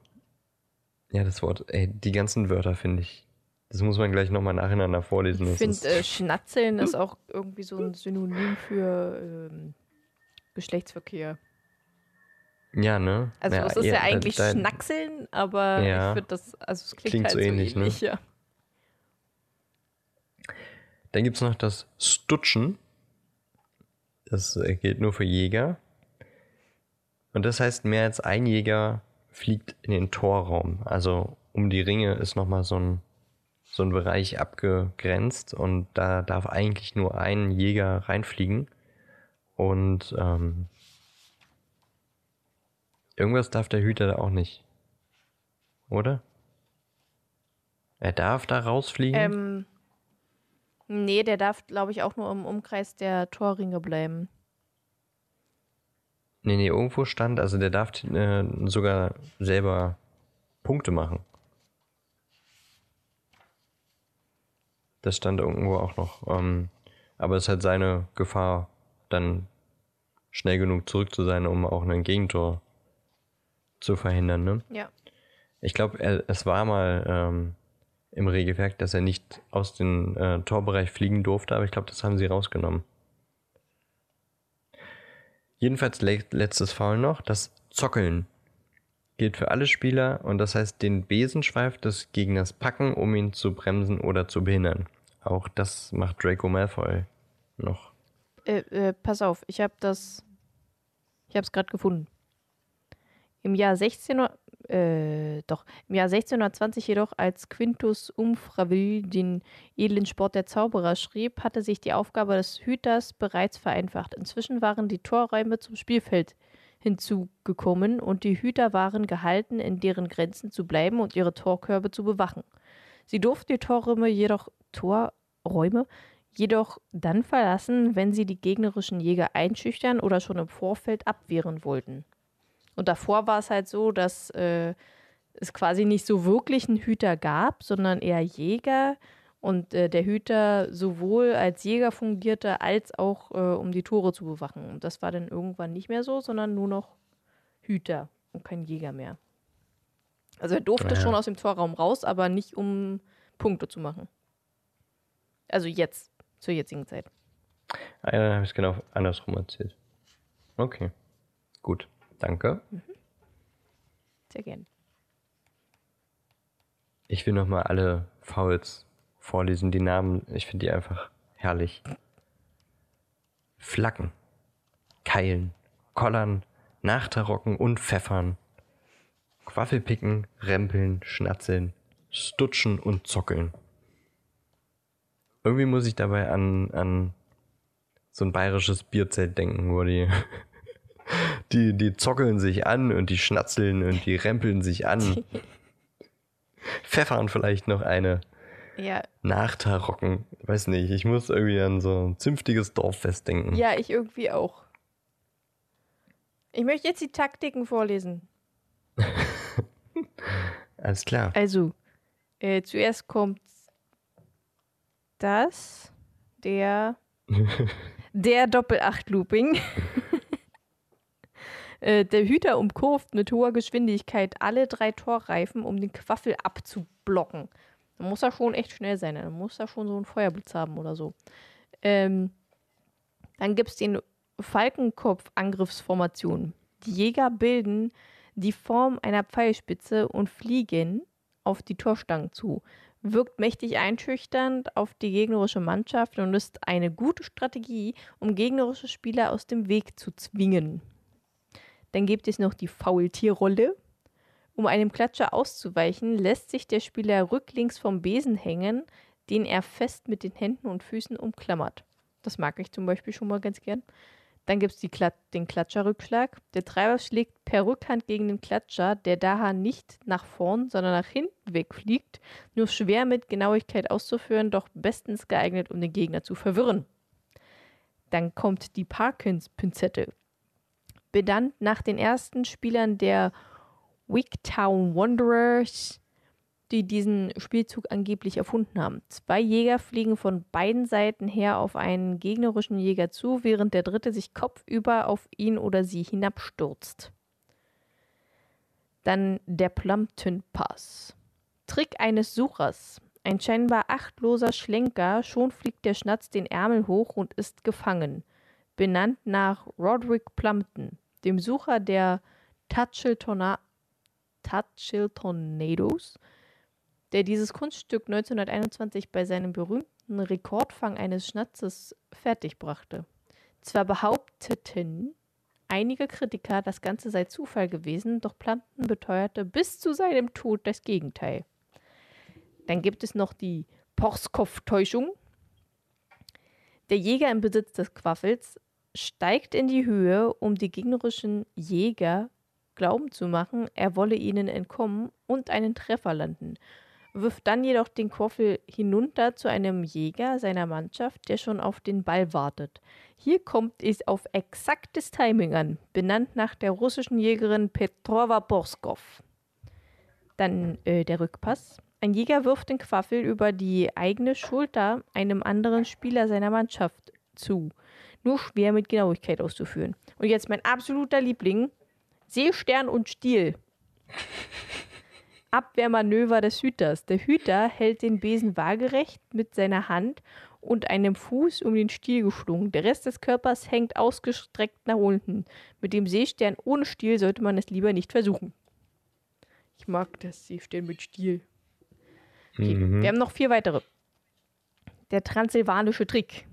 Speaker 2: Ja, das Wort, ey, die ganzen Wörter finde ich. Das muss man gleich nochmal nacheinander vorlesen.
Speaker 1: Ich finde, äh, Schnatzeln ist auch irgendwie so ein Synonym für ähm, Geschlechtsverkehr.
Speaker 2: Ja, ne?
Speaker 1: Also
Speaker 2: ja,
Speaker 1: es ist ja,
Speaker 2: da-
Speaker 1: eigentlich
Speaker 2: da-
Speaker 1: Schnackseln, aber
Speaker 2: Ja.
Speaker 1: ich finde das, also es klingt,
Speaker 2: Klingt
Speaker 1: halt
Speaker 2: so
Speaker 1: so
Speaker 2: ähnlich,
Speaker 1: ähnlich,
Speaker 2: ne?
Speaker 1: ja.
Speaker 2: Dann gibt es noch das Stutschen. Das gilt nur für Jäger. Und das heißt, mehr als ein Jäger fliegt in den Torraum. Also um die Ringe ist nochmal so ein, so ein Bereich abgegrenzt und da darf eigentlich nur ein Jäger reinfliegen. Und ähm, irgendwas darf der Hüter da auch nicht. Oder? Er darf da rausfliegen?
Speaker 1: Ähm, nee, der darf, glaube ich, auch nur im Umkreis der Torringe bleiben.
Speaker 2: Nee, nee, irgendwo stand, also der darf äh, sogar selber Punkte machen. Das stand irgendwo auch noch. Ähm, aber es ist halt seine Gefahr, dann schnell genug zurück zu sein, um auch ein Gegentor zu verhindern. Ne?
Speaker 1: Ja.
Speaker 2: Ich glaube, es war mal ähm, im Regelwerk, dass er nicht aus dem äh, Torbereich fliegen durfte, aber ich glaube, das haben sie rausgenommen. Jedenfalls le letztes Foul noch, das Zockeln. Gilt für alle Spieler und das heißt den Besenschweif des Gegners packen, um ihn zu bremsen oder zu behindern. Auch das macht Draco Malfoy noch.
Speaker 1: Äh, äh, pass auf, ich habe das. Ich habe es gerade gefunden. Im Jahr 16. Äh, doch, im Jahr 1620 jedoch, als Quintus Umfraville den edlen Sport der Zauberer schrieb, hatte sich die Aufgabe des Hüters bereits vereinfacht. Inzwischen waren die Torräume zum Spielfeld hinzugekommen und die Hüter waren gehalten, in deren Grenzen zu bleiben und ihre Torkörbe zu bewachen. Sie durften die Torräume jedoch, Torräume jedoch dann verlassen, wenn sie die gegnerischen Jäger einschüchtern oder schon im Vorfeld abwehren wollten. Und davor war es halt so, dass äh, es quasi nicht so wirklich einen Hüter gab, sondern eher Jäger, und äh, der Hüter sowohl als Jäger fungierte, als auch äh, um die Tore zu bewachen. Und das war dann irgendwann nicht mehr so, sondern nur noch Hüter und kein Jäger mehr. Also er durfte naja. schon aus dem Torraum raus, aber nicht um Punkte zu machen. Also jetzt, zur jetzigen Zeit.
Speaker 2: Ah, ja, dann habe ich es genau andersrum erzählt. Okay. Gut. Danke. Mhm.
Speaker 1: Sehr gern.
Speaker 2: Ich will nochmal alle Fouls vorlesen, die Namen. Ich finde die einfach herrlich. Flaggen, Keilen, Kollern, Nachtarocken und Pfeffern. Quaffelpicken, Rempeln, Schnatzeln, Stutschen und Zockeln. Irgendwie muss ich dabei an, an so ein bayerisches Bierzelt denken, wo die, (laughs) die, die zockeln sich an und die schnatzeln und die rempeln sich an. Pfeffern vielleicht noch eine.
Speaker 1: Ja.
Speaker 2: Nachtarocken. Weiß nicht, ich muss irgendwie an so ein zünftiges Dorffest denken.
Speaker 1: Ja, ich irgendwie auch. Ich möchte jetzt die Taktiken vorlesen. (laughs)
Speaker 2: Alles klar.
Speaker 1: Also, äh, zuerst kommt das, der, (laughs) der Doppel-8-Looping. (laughs) äh, der Hüter umkurvt mit hoher Geschwindigkeit alle drei Torreifen, um den Quaffel abzublocken. Dann muss er schon echt schnell sein. Dann muss er schon so einen Feuerblitz haben oder so. Ähm, dann gibt es den Falkenkopf-Angriffsformation. Die Jäger bilden die Form einer Pfeilspitze und fliegen auf die Torstangen zu. Wirkt mächtig einschüchternd auf die gegnerische Mannschaft und ist eine gute Strategie, um gegnerische Spieler aus dem Weg zu zwingen. Dann gibt es noch die Faultierrolle. Um einem Klatscher auszuweichen, lässt sich der Spieler rücklings vom Besen hängen, den er fest mit den Händen und Füßen umklammert. Das mag ich zum Beispiel schon mal ganz gern. Dann gibt es Klat den Klatscherrückschlag. Der Treiber schlägt per Rückhand gegen den Klatscher, der daher nicht nach vorn, sondern nach hinten wegfliegt. Nur schwer mit Genauigkeit auszuführen, doch bestens geeignet, um den Gegner zu verwirren. Dann kommt die Parkins-Pinzette. Benannt nach den ersten Spielern der Wigtown Wanderers, die diesen Spielzug angeblich erfunden haben. Zwei Jäger fliegen von beiden Seiten her auf einen gegnerischen Jäger zu, während der dritte sich kopfüber auf ihn oder sie hinabstürzt. Dann der Plumpton Pass. Trick eines Suchers. Ein scheinbar achtloser Schlenker, schon fliegt der Schnatz den Ärmel hoch und ist gefangen. Benannt nach Roderick Plumpton, dem Sucher der Tutchill Tornadoes, der dieses Kunststück 1921 bei seinem berühmten Rekordfang eines Schnatzes fertigbrachte. Zwar behaupteten einige Kritiker, das Ganze sei Zufall gewesen, doch Planten beteuerte bis zu seinem Tod das Gegenteil. Dann gibt es noch die Porskow-Täuschung. Der Jäger im Besitz des Quaffels steigt in die Höhe, um die gegnerischen Jäger glauben zu machen, er wolle ihnen entkommen und einen Treffer landen, wirft dann jedoch den Koffel hinunter zu einem Jäger seiner Mannschaft, der schon auf den Ball wartet. Hier kommt es auf exaktes Timing an, benannt nach der russischen Jägerin Petrova Borskov. Dann äh, der Rückpass. Ein Jäger wirft den Quaffel über die eigene Schulter einem anderen Spieler seiner Mannschaft zu. Nur schwer mit Genauigkeit auszuführen. Und jetzt mein absoluter Liebling, Seestern und Stiel. (laughs) Abwehrmanöver des Hüters. Der Hüter hält den Besen waagerecht mit seiner Hand und einem Fuß um den Stiel geschlungen. Der Rest des Körpers hängt ausgestreckt nach unten. Mit dem Seestern ohne Stiel sollte man es lieber nicht versuchen. Ich mag das Seestern mit Stiel. Okay, mhm. Wir haben noch vier weitere. Der transsilvanische Trick.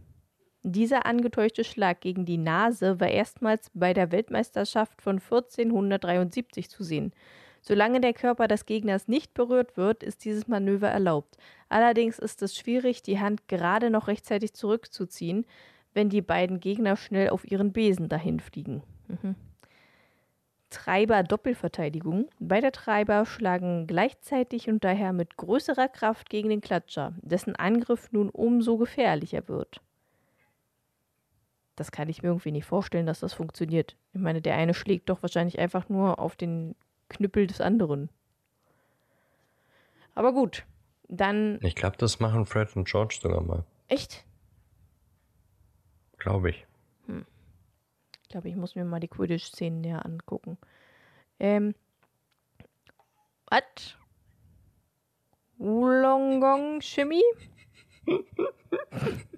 Speaker 1: Dieser angetäuschte Schlag gegen die Nase war erstmals bei der Weltmeisterschaft von 1473 zu sehen. Solange der Körper des Gegners nicht berührt wird, ist dieses Manöver erlaubt. Allerdings ist es schwierig, die Hand gerade noch rechtzeitig zurückzuziehen, wenn die beiden Gegner schnell auf ihren Besen dahin fliegen. Mhm. Treiber-Doppelverteidigung. Beide Treiber schlagen gleichzeitig und daher mit größerer Kraft gegen den Klatscher, dessen Angriff nun umso gefährlicher wird. Das kann ich mir irgendwie nicht vorstellen, dass das funktioniert. Ich meine, der eine schlägt doch wahrscheinlich einfach nur auf den Knüppel des anderen. Aber gut, dann.
Speaker 2: Ich glaube, das machen Fred und George sogar mal.
Speaker 1: Echt?
Speaker 2: Glaube ich.
Speaker 1: Ich glaube, ich muss mir mal die Quidditch-Szenen näher angucken. Ähm. Was? Wollongong Shimmy? (laughs)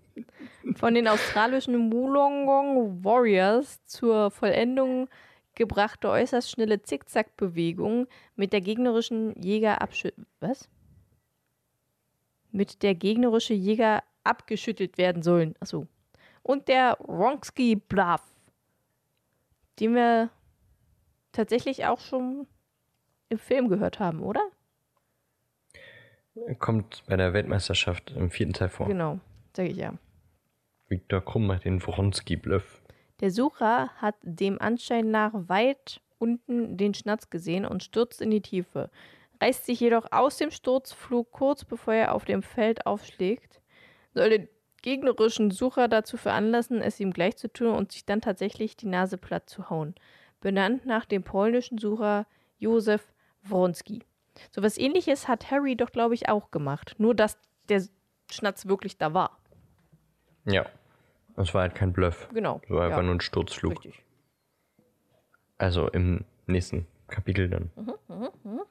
Speaker 1: Von den australischen Wollongong Warriors zur Vollendung gebrachte äußerst schnelle Zickzack-Bewegung mit der gegnerischen Jäger abschü... Was? Mit der gegnerische Jäger abgeschüttelt werden sollen. Achso. Und der Ronski Bluff den wir tatsächlich auch schon im Film gehört haben, oder?
Speaker 2: Kommt bei der Weltmeisterschaft im vierten Teil vor.
Speaker 1: Genau, sage ich ja.
Speaker 2: Viktor Krumm macht den Wronski-Bluff.
Speaker 1: Der Sucher hat dem Anschein nach weit unten den Schnatz gesehen und stürzt in die Tiefe, reißt sich jedoch aus dem Sturzflug kurz bevor er auf dem Feld aufschlägt, soll den gegnerischen Sucher dazu veranlassen, es ihm gleich zu tun und sich dann tatsächlich die Nase platt zu hauen. Benannt nach dem polnischen Sucher Józef Wronski. So was ähnliches hat Harry doch, glaube ich, auch gemacht. Nur, dass der Schnatz wirklich da war.
Speaker 2: Ja. Das war halt kein Bluff.
Speaker 1: Genau.
Speaker 2: Das war einfach
Speaker 1: ja.
Speaker 2: nur ein Sturzflug.
Speaker 1: Richtig.
Speaker 2: Also im nächsten Kapitel dann.
Speaker 1: Mhm,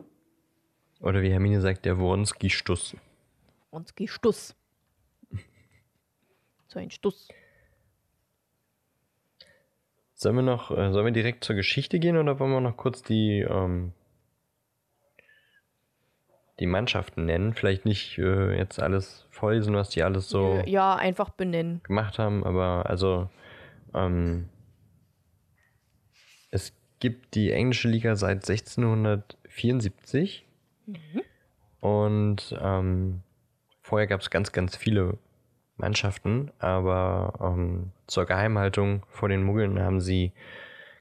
Speaker 2: Oder wie Hermine sagt, der Wronski-Stuss.
Speaker 1: Wronski Stuss. (laughs) So ein Stuss.
Speaker 2: Sollen wir noch, äh, sollen wir direkt zur Geschichte gehen oder wollen wir noch kurz die, ähm, die Mannschaften nennen? Vielleicht nicht äh, jetzt alles vorlesen, was die alles so
Speaker 1: Ja, einfach benennen.
Speaker 2: gemacht haben, aber also ähm, es gibt die englische Liga seit 1674 und ähm, vorher gab es ganz, ganz viele Mannschaften, aber ähm, zur Geheimhaltung vor den Muggeln haben sie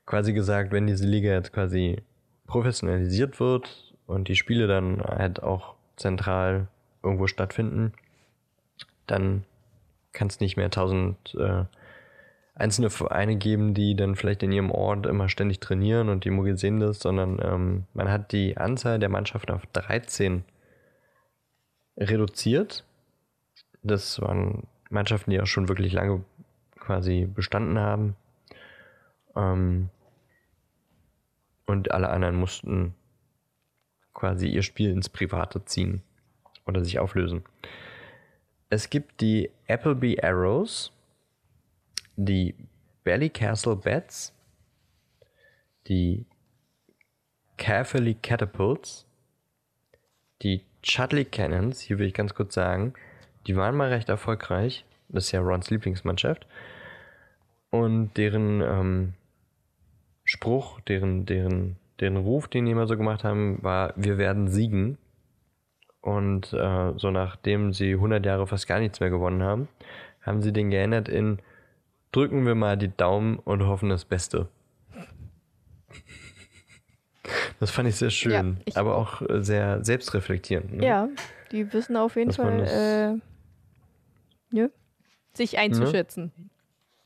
Speaker 2: quasi gesagt, wenn diese Liga jetzt quasi professionalisiert wird und die Spiele dann halt auch zentral irgendwo stattfinden, dann kann es nicht mehr tausend äh, einzelne Vereine geben, die dann vielleicht in ihrem Ort immer ständig trainieren und die Muggel sehen das, sondern ähm, man hat die Anzahl der Mannschaften auf 13 reduziert. Das waren Mannschaften, die auch schon wirklich lange quasi bestanden haben. Ähm, und alle anderen mussten quasi ihr Spiel ins Private ziehen oder sich auflösen. Es gibt die Appleby Arrows, die Ballycastle Bats, die Carefully Catapults, die Chudley Cannons, hier will ich ganz kurz sagen, die waren mal recht erfolgreich. Das ist ja Rons Lieblingsmannschaft. Und deren ähm, Spruch, deren, deren, deren Ruf, den die immer so gemacht haben, war, wir werden siegen. Und äh, so nachdem sie 100 Jahre fast gar nichts mehr gewonnen haben, haben sie den geändert in drücken wir mal die Daumen und hoffen das Beste. Das fand ich sehr schön,
Speaker 1: Ja, ich
Speaker 2: aber auch sehr selbstreflektierend. Ne?
Speaker 1: Ja, die wissen auf jeden
Speaker 2: Dass
Speaker 1: Fall,
Speaker 2: das-
Speaker 1: äh, ja, sich einzuschätzen.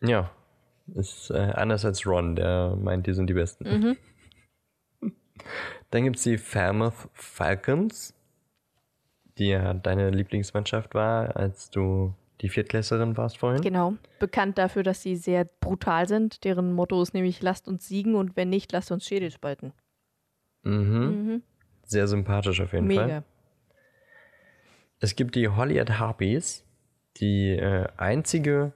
Speaker 2: Ja, ist äh, anders als Ron, der meint, die sind die Besten.
Speaker 1: Mhm.
Speaker 2: Dann gibt es die Falmouth Falcons, die ja deine Lieblingsmannschaft war, als du die Viertklässerin warst vorhin.
Speaker 1: Genau. Bekannt dafür, dass sie sehr brutal sind. Deren Motto ist nämlich, lasst uns siegen und wenn nicht, lasst uns Schädel spalten.
Speaker 2: Mhm.
Speaker 1: Mhm.
Speaker 2: Sehr sympathisch auf jeden Fall.
Speaker 1: Mega.
Speaker 2: Es gibt die Hollywood Harpies, die äh, einzige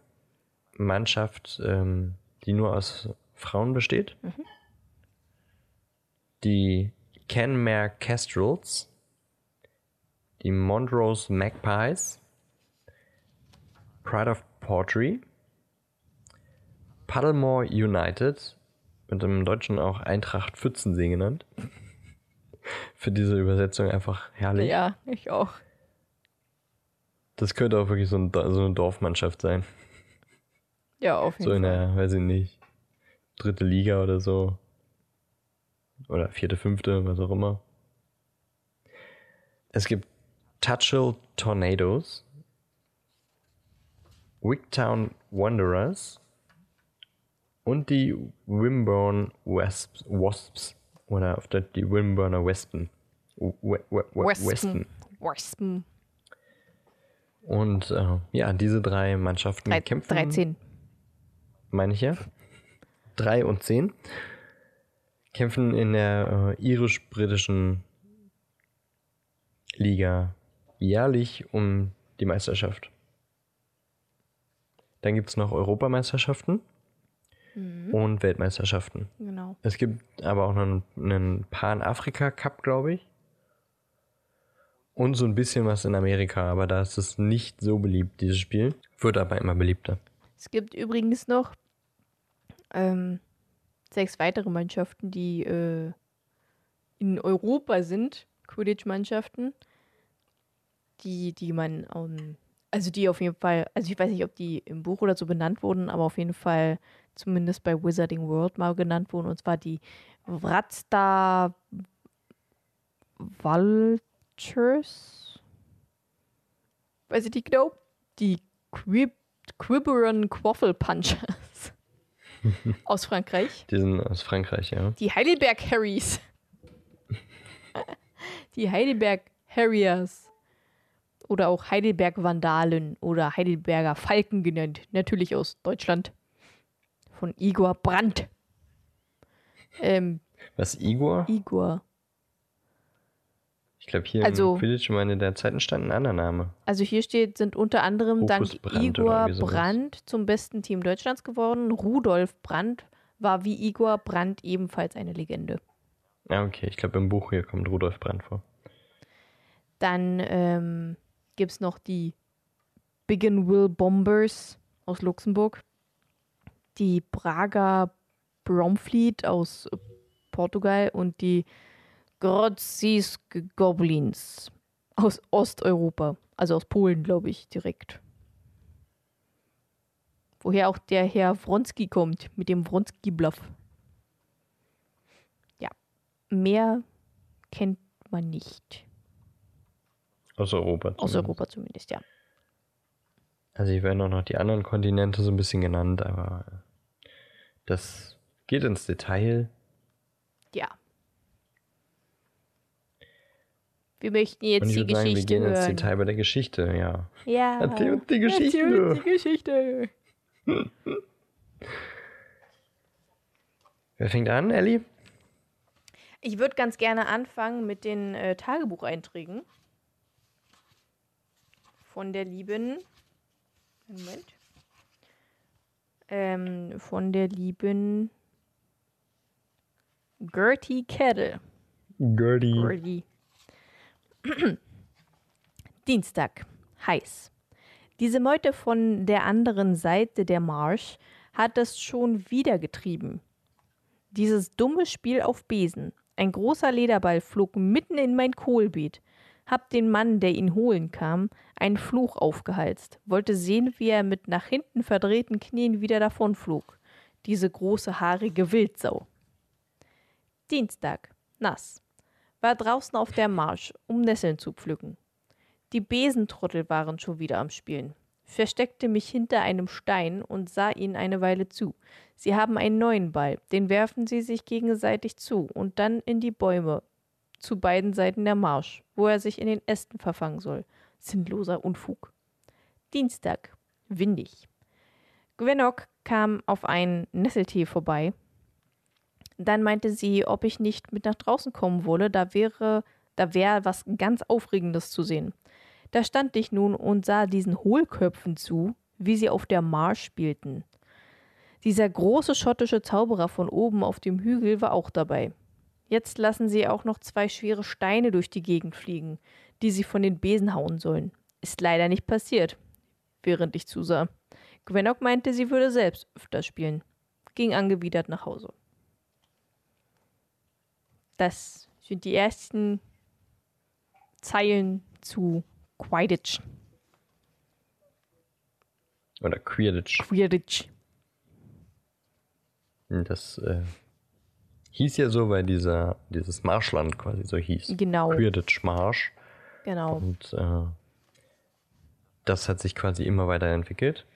Speaker 2: Mannschaft, ähm, die nur aus Frauen besteht. Die Kenmare Kestrels, die Montrose Magpies, Pride of Portree, Puddlemore United, und im Deutschen auch Eintracht Pfützensee genannt. (laughs) Für diese Übersetzung einfach herrlich.
Speaker 1: Ja, ich auch.
Speaker 2: Das könnte auch wirklich so, ein, so eine Dorfmannschaft sein.
Speaker 1: Ja, auf jeden
Speaker 2: So in
Speaker 1: Fall.
Speaker 2: der, weiß ich nicht, dritte Liga oder so. Oder vierte, fünfte, was auch immer. Es gibt Tutchell Tornadoes, Wigtown Wanderers und die Wimborne Wasps, Wasps oder auf Deutsch die Wimborner Wespen. We, we, we, Wespen.
Speaker 1: Wespen.
Speaker 2: Und äh, ja, diese drei Mannschaften
Speaker 1: Drei,
Speaker 2: kämpfen.
Speaker 1: 13.
Speaker 2: meine ich ja. Drei und zehn. Kämpfen in der äh, irisch-britischen Liga jährlich um die Meisterschaft. Dann gibt es noch Europameisterschaften und Weltmeisterschaften.
Speaker 1: Genau.
Speaker 2: Es gibt aber auch noch einen, einen Pan-Afrika-Cup, glaube ich. Und so ein bisschen was in Amerika, aber da ist es nicht so beliebt, dieses Spiel. Wird aber immer beliebter.
Speaker 1: Es gibt übrigens noch ähm, sechs weitere Mannschaften, die äh, in Europa sind, Quidditch-Mannschaften, die, die man, ähm, also die auf jeden Fall, also ich weiß nicht, ob die im Buch oder so benannt wurden, aber auf jeden Fall zumindest bei Wizarding World mal genannt wurden, und zwar die Wratsta Vultures. Weiß ich nicht genau. Die Quib Quiberon Quaffle Punchers (laughs) aus Frankreich.
Speaker 2: Die sind aus Frankreich, ja.
Speaker 1: Die Heidelberg Harrys. (laughs) Die Heidelberg Harriers. Oder auch Heidelberg Vandalen oder Heidelberger Falken genannt. Natürlich aus Deutschland. Von Igor Brandt. Ähm,
Speaker 2: Was, Igor?
Speaker 1: Igor.
Speaker 2: Ich glaube, hier
Speaker 1: Also-
Speaker 2: im Quidditch meine der Zeiten stand ein anderer Name.
Speaker 1: Also hier steht, sind unter anderem
Speaker 2: Rufus
Speaker 1: dank
Speaker 2: Brandt
Speaker 1: Igor. Brandt zum besten Team Deutschlands geworden. Rudolf Brandt war wie Igor Brandt ebenfalls eine Legende.
Speaker 2: Ah, okay. Ich glaube, im Buch hier kommt Rudolf Brandt vor.
Speaker 1: Dann ähm, gibt es noch die Biggenwill Bombers aus Luxemburg. Die Prager Bromfleet aus Portugal und die Grodzis Goblins aus Osteuropa. Also aus Polen, glaube ich, direkt. Woher auch der Herr Wronski kommt, mit dem Wronski-Bluff. Ja, mehr kennt man nicht.
Speaker 2: Aus Europa.
Speaker 1: Aus
Speaker 2: zumindest.
Speaker 1: Europa zumindest, ja.
Speaker 2: Also hier werden auch noch die anderen Kontinente so ein bisschen genannt, aber das geht ins Detail.
Speaker 1: Ja. Wir möchten jetzt
Speaker 2: Und ich
Speaker 1: die
Speaker 2: würde sagen, wir
Speaker 1: Geschichte
Speaker 2: gehen
Speaker 1: hören.
Speaker 2: Detail bei der Geschichte, ja.
Speaker 1: Ja.
Speaker 2: Erzähl uns die Geschichte.
Speaker 1: Erzähl uns die Geschichte. (laughs)
Speaker 2: Wer fängt an, Ellie?
Speaker 1: Ich würde ganz gerne anfangen mit den äh, Tagebucheinträgen von der lieben. Moment. Ähm, von der lieben Gertie Kettle.
Speaker 2: Gertie.
Speaker 1: Gordy. (clears throat) Dienstag. Heiß. Diese Meute von der anderen Seite der Marsch hat es schon wieder getrieben. Dieses dumme Spiel auf Besen. Ein großer Lederball flog mitten in mein Kohlbeet. Hab den Mann, der ihn holen kam, einen Fluch aufgehalst, wollte sehen, wie er mit nach hinten verdrehten Knien wieder davonflog. Diese große haarige Wildsau. Dienstag. Nass war draußen auf der Marsch, um Nesseln zu pflücken. Die Besentrottel waren schon wieder am Spielen. Versteckte mich hinter einem Stein und sah ihnen eine Weile zu. Sie haben einen neuen Ball, den werfen sie sich gegenseitig zu und dann in die Bäume zu beiden Seiten der Marsch, wo er sich in den Ästen verfangen soll. Sinnloser Unfug. Dienstag. Windig. Gwenok kam auf einen Nesseltee vorbei dann meinte sie, ob ich nicht mit nach draußen kommen wolle, da wäre, da wäre was ganz Aufregendes zu sehen. Da stand ich nun und sah diesen Hohlköpfen zu, wie sie auf der Marsch spielten. Dieser große schottische Zauberer von oben auf dem Hügel war auch dabei. Jetzt lassen sie auch noch zwei schwere Steine durch die Gegend fliegen, die sie von den Besen hauen sollen. Ist leider nicht passiert, während ich zusah. Gwenok meinte, sie würde selbst öfter spielen. Ging angewidert nach Hause. Das sind die ersten Zeilen zu Quidditch.
Speaker 2: Oder Quidditch.
Speaker 1: Quidditch.
Speaker 2: Das äh, Hieß ja so, weil dieser, dieses Marschland quasi so hieß.
Speaker 1: Genau.
Speaker 2: Quidditch Marsch.
Speaker 1: Genau.
Speaker 2: Und äh, das hat sich quasi immer weiterentwickelt.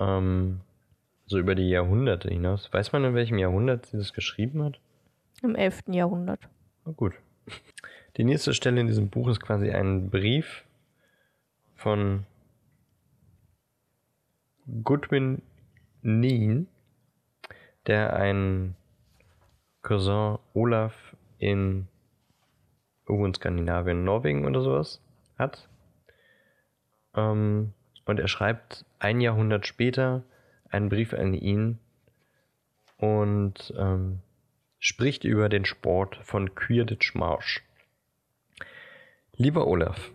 Speaker 2: Ähm, so über die Jahrhunderte hinaus. Weiß man, in welchem Jahrhundert sie das geschrieben hat?
Speaker 1: Im 11. Jahrhundert.
Speaker 2: Na gut. Die nächste Stelle in diesem Buch ist quasi ein Brief von Goodwin Neen, der einen Cousin Olaf in irgendwo in Skandinavien, Norwegen oder sowas hat. Ähm, und er schreibt ein Jahrhundert später einen Brief an ihn und ähm, spricht über den Sport von Quidditch Marsch. Lieber Olaf,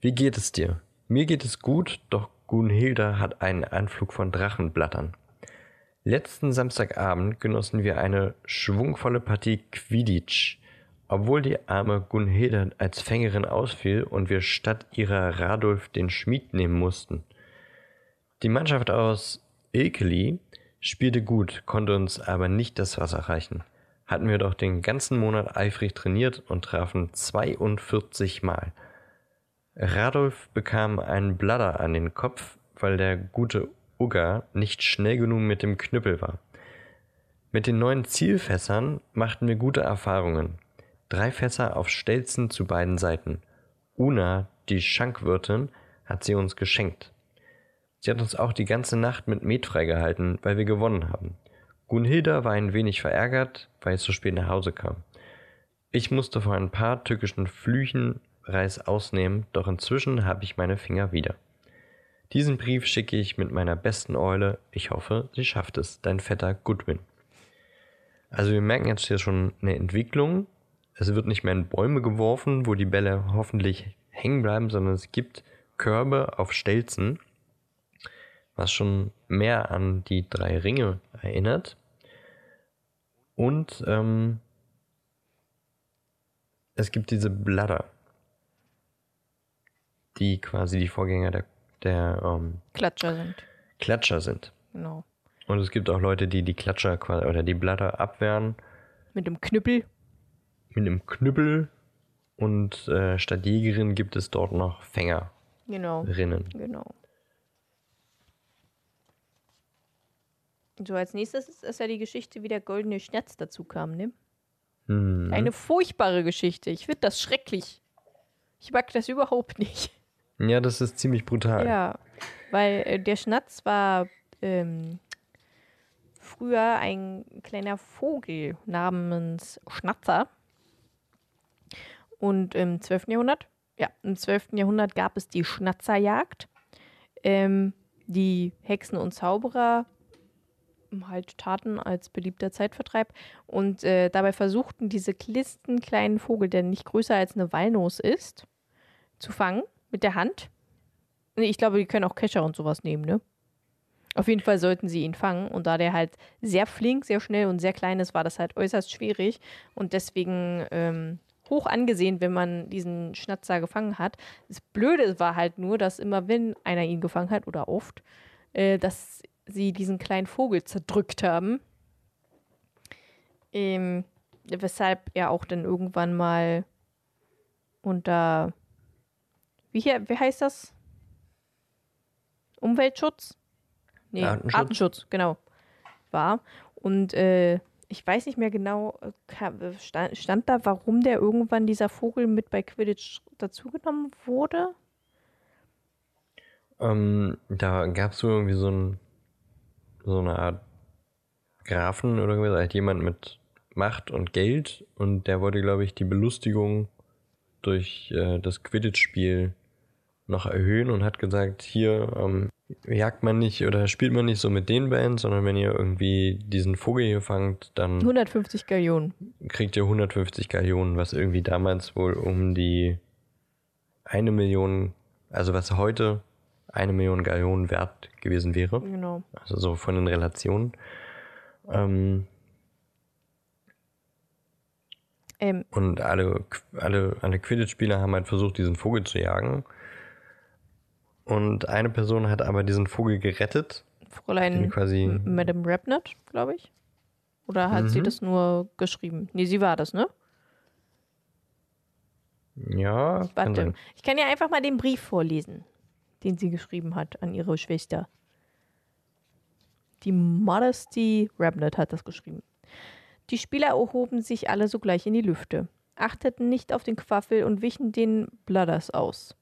Speaker 2: wie geht es dir? Mir geht es gut, doch Gunhilda hat einen Anflug von Drachenblattern. Letzten Samstagabend genossen wir eine schwungvolle Partie Quidditch. Obwohl die arme Gunhilda als Fängerin ausfiel und wir statt ihrer Radolf den Schmied nehmen mussten. Die Mannschaft aus Ilkeli spielte gut, konnte uns aber nicht das Wasser reichen. Hatten wir doch den ganzen Monat eifrig trainiert und trafen 42 Mal. Radolf bekam einen Bladder an den Kopf, weil der gute Ugga nicht schnell genug mit dem Knüppel war. Mit den neuen Zielfässern machten wir gute Erfahrungen. Drei Fässer auf Stelzen zu beiden Seiten. Una, die Schankwirtin, hat sie uns geschenkt. Sie hat uns auch die ganze Nacht mit Met freigehalten, weil wir gewonnen haben. Gunhilda war ein wenig verärgert, weil es so spät nach Hause kam. Ich musste vor ein paar tückischen Flüchen Reis ausnehmen, doch inzwischen habe ich meine Finger wieder. Diesen Brief schicke ich mit meiner besten Eule. Ich hoffe, sie schafft es. Dein Vetter Goodwin. Also wir merken jetzt hier schon eine Entwicklung. Es wird nicht mehr in Bäume geworfen, wo die Bälle hoffentlich hängen bleiben, sondern es gibt Körbe auf Stelzen, was schon mehr an die drei Ringe erinnert. Und ähm, es gibt diese Bladder, die quasi die Vorgänger der, der ähm,
Speaker 1: Klatscher sind.
Speaker 2: Klatscher sind.
Speaker 1: Genau.
Speaker 2: Und es gibt auch Leute, die die Klatscher quasi oder die Bladder abwehren
Speaker 1: Mit dem Knüppel.
Speaker 2: mit einem Knüppel. Und äh, statt Jägerin gibt es dort noch Fängerinnen.
Speaker 1: Genau. Genau. So, als nächstes ist, ist ja die Geschichte, wie der goldene Schnatz dazu kam, ne?
Speaker 2: Hm.
Speaker 1: Eine furchtbare Geschichte. Ich finde das schrecklich. Ich mag das überhaupt nicht.
Speaker 2: Ja, das ist ziemlich brutal.
Speaker 1: Ja, weil äh, der Schnatz war ähm, früher ein kleiner Vogel namens Schnatzer. Und im 12. Jahrhundert, ja, im 12. Jahrhundert gab es die Schnatzerjagd. Ähm, die Hexen und Zauberer halt taten als beliebter Zeitvertreib. Und äh, dabei versuchten diese klisten kleinen Vogel, der nicht größer als eine Walnuss ist, zu fangen mit der Hand. Ich glaube, die können auch Kescher und sowas nehmen, ne? Auf jeden Fall sollten sie ihn fangen. Und da der halt sehr flink, sehr schnell und sehr klein ist, war das halt äußerst schwierig. Und deswegen ähm, hoch angesehen, wenn man diesen Schnatzer gefangen hat. Das Blöde war halt nur, dass immer, wenn einer ihn gefangen hat, oder oft, äh, dass sie diesen kleinen Vogel zerdrückt haben. Ähm, weshalb er auch dann irgendwann mal unter wie, hier, wie heißt das? Umweltschutz? Nee,
Speaker 2: Artenschutz.
Speaker 1: Artenschutz, genau. War. Und äh, ich weiß nicht mehr genau, stand, stand da, warum der irgendwann dieser Vogel mit bei Quidditch dazugenommen wurde?
Speaker 2: Ähm, da gab es so irgendwie so, ein, so eine Art Grafen oder irgendwas, halt jemand mit Macht und Geld und der wollte, glaube ich, die Belustigung durch äh, das Quidditch-Spiel noch erhöhen und hat gesagt, hier ähm, jagt man nicht oder spielt man nicht so mit den Bands, sondern wenn ihr irgendwie diesen Vogel hier fangt, dann
Speaker 1: 150 Gallionen.
Speaker 2: kriegt ihr 150 Gallionen, was irgendwie damals wohl um die eine Million, also was heute eine Million Gallionen wert gewesen wäre.
Speaker 1: Genau.
Speaker 2: Also so von den Relationen. Ähm,
Speaker 1: Ähm,
Speaker 2: und alle, alle, alle Quidditch-Spieler haben halt versucht, diesen Vogel zu jagen. Und eine Person hat aber diesen Vogel gerettet.
Speaker 1: Fräulein
Speaker 2: quasi,
Speaker 1: Madame Rapnut, glaube ich. Oder hat sie
Speaker 2: Mhm.
Speaker 1: das nur geschrieben? Nee, sie war das, ne?
Speaker 2: Ja,
Speaker 1: Warte. Ich kann ja einfach mal den Brief vorlesen, den sie geschrieben hat an ihre Schwester. Die Modesty Rabnet hat das geschrieben. Die Spieler erhoben sich alle sogleich in die Lüfte, achteten nicht auf den Quaffel und wichen den Bladders aus.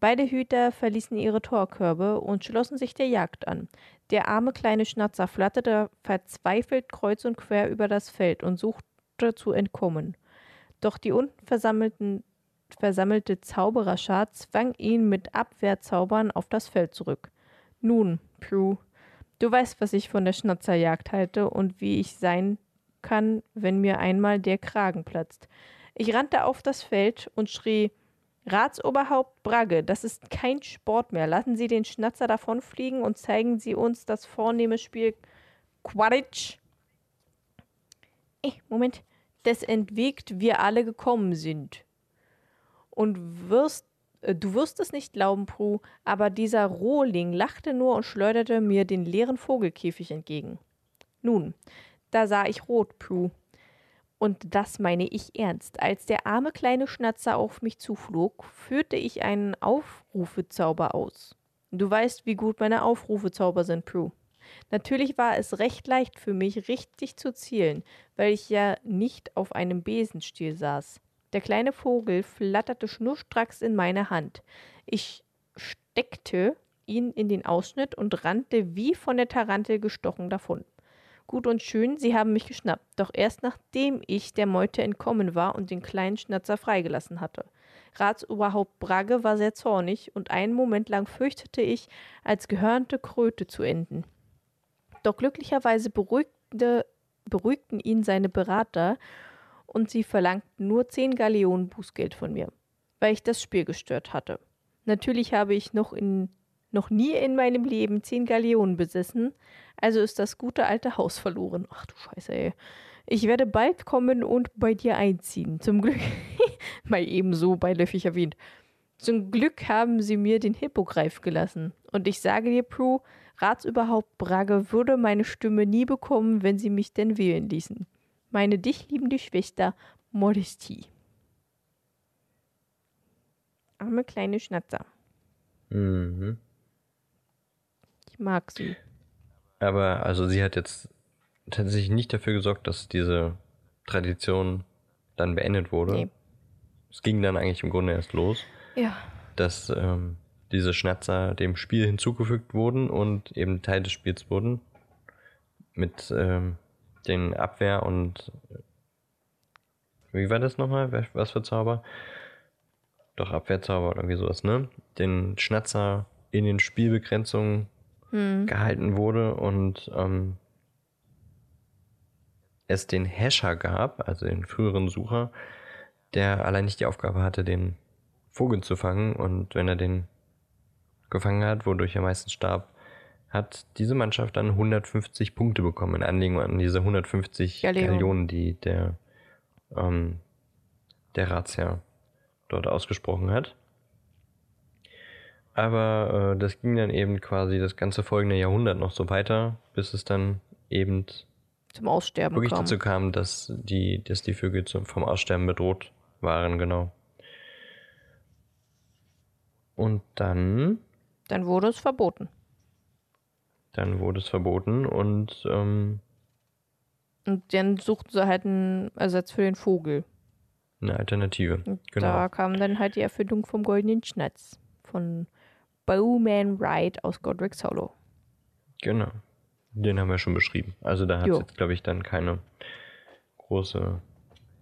Speaker 1: Beide Hüter verließen ihre Torkörbe und schlossen sich der Jagd an. Der arme kleine Schnatzer flatterte verzweifelt kreuz und quer über das Feld und suchte zu entkommen. Doch die unten versammelten versammelte Zaubererschar zwang ihn mit Abwehrzaubern auf das Feld zurück. Nun, Prue, du weißt, was ich von der Schnatzerjagd halte und wie ich sein kann, wenn mir einmal der Kragen platzt. Ich rannte auf das Feld und schrie Ratsoberhaupt Bragge, das ist kein Sport mehr. Lassen Sie den Schnatzer davonfliegen und zeigen Sie uns das vornehme Spiel Quidditch. Eh, Moment. Des entwegt wir alle gekommen sind und wirst, äh, du wirst es nicht glauben, Prue, aber dieser Rohling lachte nur und schleuderte mir den leeren Vogelkäfig entgegen. Nun, da sah ich rot, Prue. Und das meine ich ernst. Als der arme kleine Schnatzer auf mich zuflog, führte ich einen Aufrufezauber aus. Du weißt, wie gut meine Aufrufezauber sind, Prue. Natürlich war es recht leicht für mich, richtig zu zielen, weil ich ja nicht auf einem Besenstiel saß. Der kleine Vogel flatterte schnurstracks in meine Hand. Ich steckte ihn in den Ausschnitt und rannte wie von der Tarantel gestochen davon. Gut und schön, sie haben mich geschnappt, doch erst nachdem ich der Meute entkommen war und den kleinen Schnatzer freigelassen hatte. Ratsoberhaupt Bragge war sehr zornig, und einen Moment lang fürchtete ich, als gehörnte Kröte zu enden. Doch glücklicherweise beruhigte, beruhigten ihn seine Berater, und sie verlangten nur zehn Galeonen Bußgeld von mir, weil ich das Spiel gestört hatte. Natürlich habe ich noch, in, noch nie in meinem Leben zehn Galeonen besessen, also ist das gute alte Haus verloren. Ach du Scheiße, ey. Ich werde bald kommen und bei dir einziehen. Zum Glück, (laughs) mal ebenso beiläufig erwähnt. Zum Glück haben sie mir den Hippogreif gelassen. Und ich sage dir, Prue, Ratsoberhaupt Bragge würde meine Stimme nie bekommen, wenn sie mich denn wählen ließen. Meine dich liebende Schwester Modesty. Arme kleine Schnatzer.
Speaker 2: Mhm.
Speaker 1: Ich mag sie.
Speaker 2: Aber also sie hat jetzt tatsächlich nicht dafür gesorgt, dass diese Tradition dann beendet wurde.
Speaker 1: Nee.
Speaker 2: Es ging dann eigentlich im Grunde erst los,
Speaker 1: Ja.
Speaker 2: dass ähm, diese Schnatzer dem Spiel hinzugefügt wurden und eben Teil des Spiels wurden. Mit ähm, den Abwehr und wie war das nochmal? Was für Zauber? Doch, Abwehrzauber oder irgendwie sowas, ne? Den Schnatzer in den Spielbegrenzungen
Speaker 1: Hm.
Speaker 2: gehalten wurde und ähm, es den Hasher gab, also den früheren Sucher, der allein nicht die Aufgabe hatte, den Vogel zu fangen und wenn er den gefangen hat, wodurch er meistens starb, hat diese Mannschaft dann 150 Punkte bekommen in Anlehnung an diese 150
Speaker 1: Galeonen.
Speaker 2: Galeonen, die der, ähm, der Ratsherr dort ausgesprochen hat. Aber äh, das ging dann eben quasi das ganze folgende Jahrhundert noch so weiter, bis es dann eben
Speaker 1: Zum Aussterben
Speaker 2: wirklich
Speaker 1: kam.
Speaker 2: dazu kam, dass die, dass die Vögel zum, vom Aussterben bedroht waren, genau. Und dann,
Speaker 1: Dann wurde es verboten.
Speaker 2: Dann wurde es verboten und ähm,
Speaker 1: Und dann suchten sie halt einen Ersatz für den Vogel.
Speaker 2: eine Alternative.
Speaker 1: Und
Speaker 2: Genau.
Speaker 1: da kam dann halt die Erfindung vom goldenen Schnatz von Bowman Wright aus Godric's Hollow.
Speaker 2: Genau. Den haben wir schon beschrieben. Also da hat es jetzt, glaube ich, dann keine große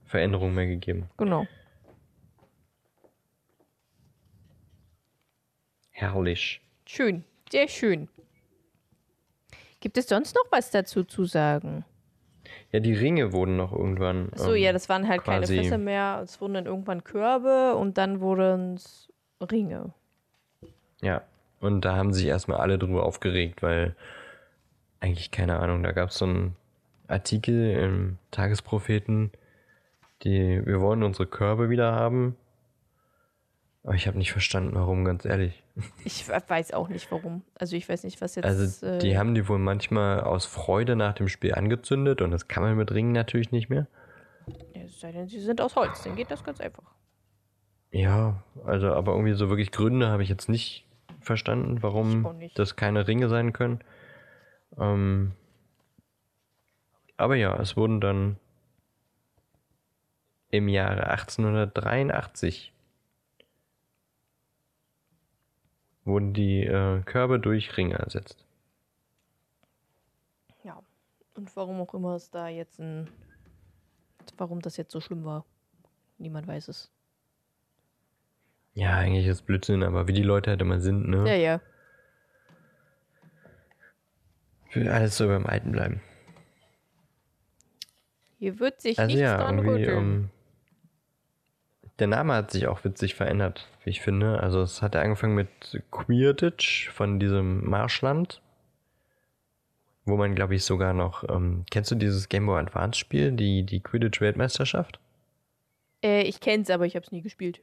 Speaker 2: Veränderung mehr gegeben.
Speaker 1: Genau.
Speaker 2: Herrlich.
Speaker 1: Schön. Sehr schön. Gibt es sonst noch was dazu zu sagen?
Speaker 2: Ja, die Ringe wurden noch irgendwann.
Speaker 1: So,
Speaker 2: ähm,
Speaker 1: ja, das waren halt keine Fässer mehr. Es wurden dann irgendwann Körbe und dann wurden es Ringe.
Speaker 2: Ja, und da haben sich erstmal alle drüber aufgeregt, weil eigentlich keine Ahnung, da gab es so einen Artikel im Tagespropheten, die wir wollen unsere Körbe wieder haben. Aber ich habe nicht verstanden, warum, ganz ehrlich.
Speaker 1: Ich weiß auch nicht warum. Also ich weiß nicht, was jetzt.
Speaker 2: Also, die
Speaker 1: äh,
Speaker 2: haben die wohl manchmal aus Freude nach dem Spiel angezündet und das kann man mit Ringen natürlich nicht mehr.
Speaker 1: es sei denn, sie sind aus Holz, dann geht das ganz einfach.
Speaker 2: Ja, also, aber irgendwie so wirklich Gründe habe ich jetzt nicht verstanden, warum
Speaker 1: nicht.
Speaker 2: das keine Ringe sein können. Ähm, aber ja, es wurden dann im Jahre 1883 wurden die äh, Körbe durch Ringe ersetzt.
Speaker 1: Ja. Und warum auch immer es da jetzt ein. Warum das jetzt so schlimm war. Niemand weiß es.
Speaker 2: Ja, eigentlich ist Blödsinn, aber wie die Leute halt immer sind, ne?
Speaker 1: Ja, ja.
Speaker 2: Will alles so beim Alten bleiben.
Speaker 1: Hier wird sich
Speaker 2: Also
Speaker 1: nichts
Speaker 2: ja,
Speaker 1: dran rütteln.
Speaker 2: ähm, der Name hat sich auch witzig verändert, wie ich finde. Also es hat ja angefangen mit Quidditch von diesem Marschland, wo man, glaube ich, sogar noch, ähm, kennst du dieses Game Boy Advance Spiel, die, die Quidditch-Weltmeisterschaft?
Speaker 1: Äh, ich kenn's, aber ich hab's nie gespielt.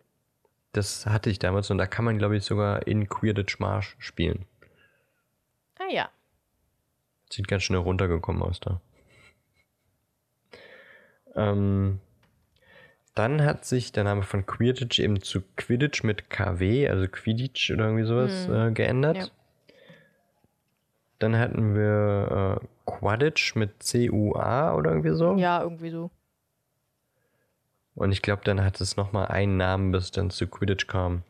Speaker 2: Das hatte ich damals und da kann man, glaube ich, sogar in Quidditch Marsch spielen.
Speaker 1: Ah ja.
Speaker 2: Sieht ganz schnell runtergekommen aus da. Ähm, dann hat sich der Name von Quidditch eben zu Quidditch mit KW, also Quidditch oder irgendwie sowas,
Speaker 1: Hm.
Speaker 2: äh, geändert.
Speaker 1: Ja.
Speaker 2: Dann hatten wir äh, Quadditch mit C-U-A oder irgendwie so.
Speaker 1: Ja, irgendwie so.
Speaker 2: Und ich glaube, dann hat es nochmal einen Namen, bis dann zu Quidditch kam.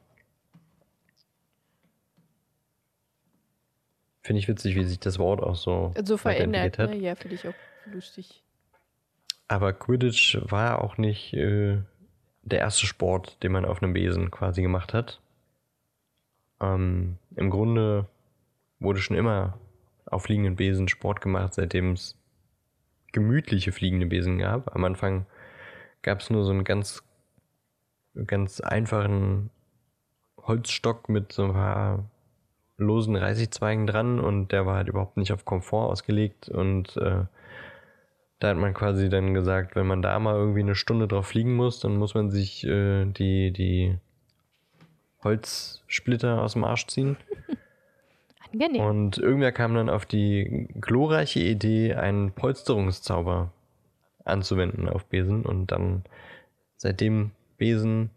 Speaker 2: Finde ich witzig, wie sich das Wort auch so,
Speaker 1: So verändert, ne? Ja, finde ich auch lustig.
Speaker 2: Aber Quidditch war auch nicht äh, der erste Sport, den man auf einem Besen quasi gemacht hat. Ähm, Im Grunde wurde schon immer auf fliegenden Besen Sport gemacht, seitdem es gemütliche fliegende Besen gab. Am Anfang gab es nur so einen ganz, ganz einfachen Holzstock mit so ein paar losen Reisigzweigen dran und der war halt überhaupt nicht auf Komfort ausgelegt und äh, da hat man quasi dann gesagt, wenn man da mal irgendwie eine Stunde drauf fliegen muss, dann muss man sich äh, die, die Holzsplitter aus dem Arsch ziehen. (laughs)
Speaker 1: Angenehm.
Speaker 2: Und irgendwer kam dann auf die glorreiche Idee, einen Polsterungszauber anzuwenden auf Besen. Und dann, seitdem Besen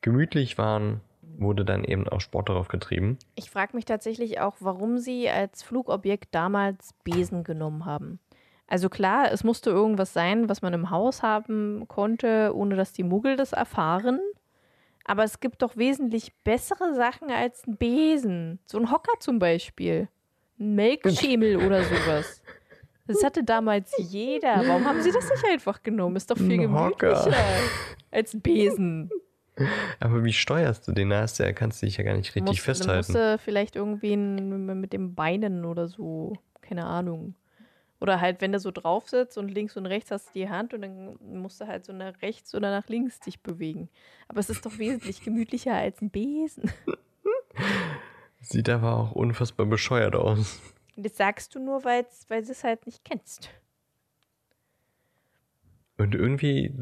Speaker 2: gemütlich waren, wurde dann eben auch Sport darauf getrieben.
Speaker 1: Ich frage mich tatsächlich auch, warum sie als Flugobjekt damals Besen genommen haben. Also klar, es musste irgendwas sein, was man im Haus haben konnte, ohne dass die Muggel das erfahren. Aber es gibt doch wesentlich bessere Sachen als ein Besen. So ein Hocker zum Beispiel. Ein Melkschemel oder sowas. Das hatte damals jeder. Warum haben sie das nicht einfach genommen? Ist doch viel gemütlicher als ein Besen.
Speaker 2: Aber wie steuerst du den? Da hast du ja, kannst du dich ja gar nicht richtig
Speaker 1: Musst-
Speaker 2: festhalten.
Speaker 1: Dann musst du vielleicht irgendwie mit den Beinen oder so, keine Ahnung. Oder halt, wenn du so drauf sitzt und links und rechts hast du die Hand und dann musst du halt so nach rechts oder nach links dich bewegen. Aber es ist doch wesentlich (laughs) gemütlicher als ein Besen.
Speaker 2: Sieht aber auch unfassbar bescheuert aus.
Speaker 1: Das sagst du nur, weil's, weil du es halt nicht kennst.
Speaker 2: Und irgendwie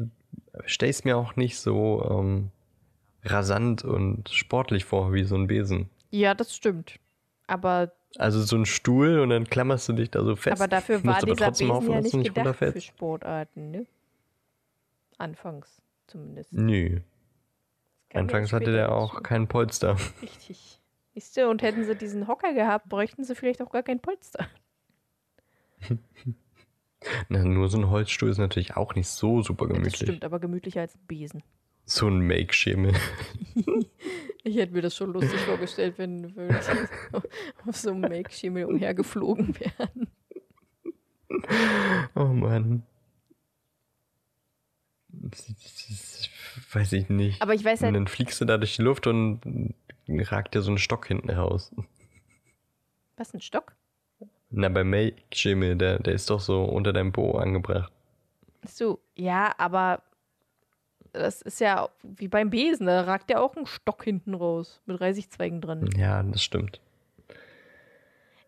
Speaker 2: stell ich mir auch nicht so ähm, rasant und sportlich vor wie so ein Besen.
Speaker 1: Ja, das stimmt. Aber,
Speaker 2: Also so ein Stuhl und dann klammerst du dich da so fest.
Speaker 1: aber dafür war
Speaker 2: aber
Speaker 1: dieser Besen
Speaker 2: aufpassen,
Speaker 1: ja
Speaker 2: du
Speaker 1: nicht gedacht für. Sportarten, ne? Anfangs zumindest.
Speaker 2: Nö. Anfangs hatte der auch kein Polster.
Speaker 1: Richtig. Siehst du, und hätten sie diesen Hocker gehabt, bräuchten sie vielleicht auch gar kein Polster. (laughs)
Speaker 2: Na, nur so ein Holzstuhl ist natürlich auch nicht so super
Speaker 1: Ja, das
Speaker 2: gemütlich.
Speaker 1: stimmt, aber gemütlicher als ein Besen.
Speaker 2: So ein Make-Schemel. (laughs)
Speaker 1: Ich hätte mir das schon lustig vorgestellt, wenn die (laughs) auf so einem Make-Schimmel umhergeflogen wären. (laughs)
Speaker 2: Oh Mann. Das- Weiß ich nicht.
Speaker 1: Aber ich weiß
Speaker 2: und
Speaker 1: halt,
Speaker 2: dann fliegst du da durch die Luft und ragt dir so ein Stock hinten raus.
Speaker 1: was, ein Stock?
Speaker 2: Na, beim Make-Schemel, der, der ist doch so unter deinem Po angebracht.
Speaker 1: So, ja, aber das ist ja wie beim Besen, da ragt ja auch ein Stock hinten raus mit Reisigzweigen dran.
Speaker 2: Ja, das stimmt.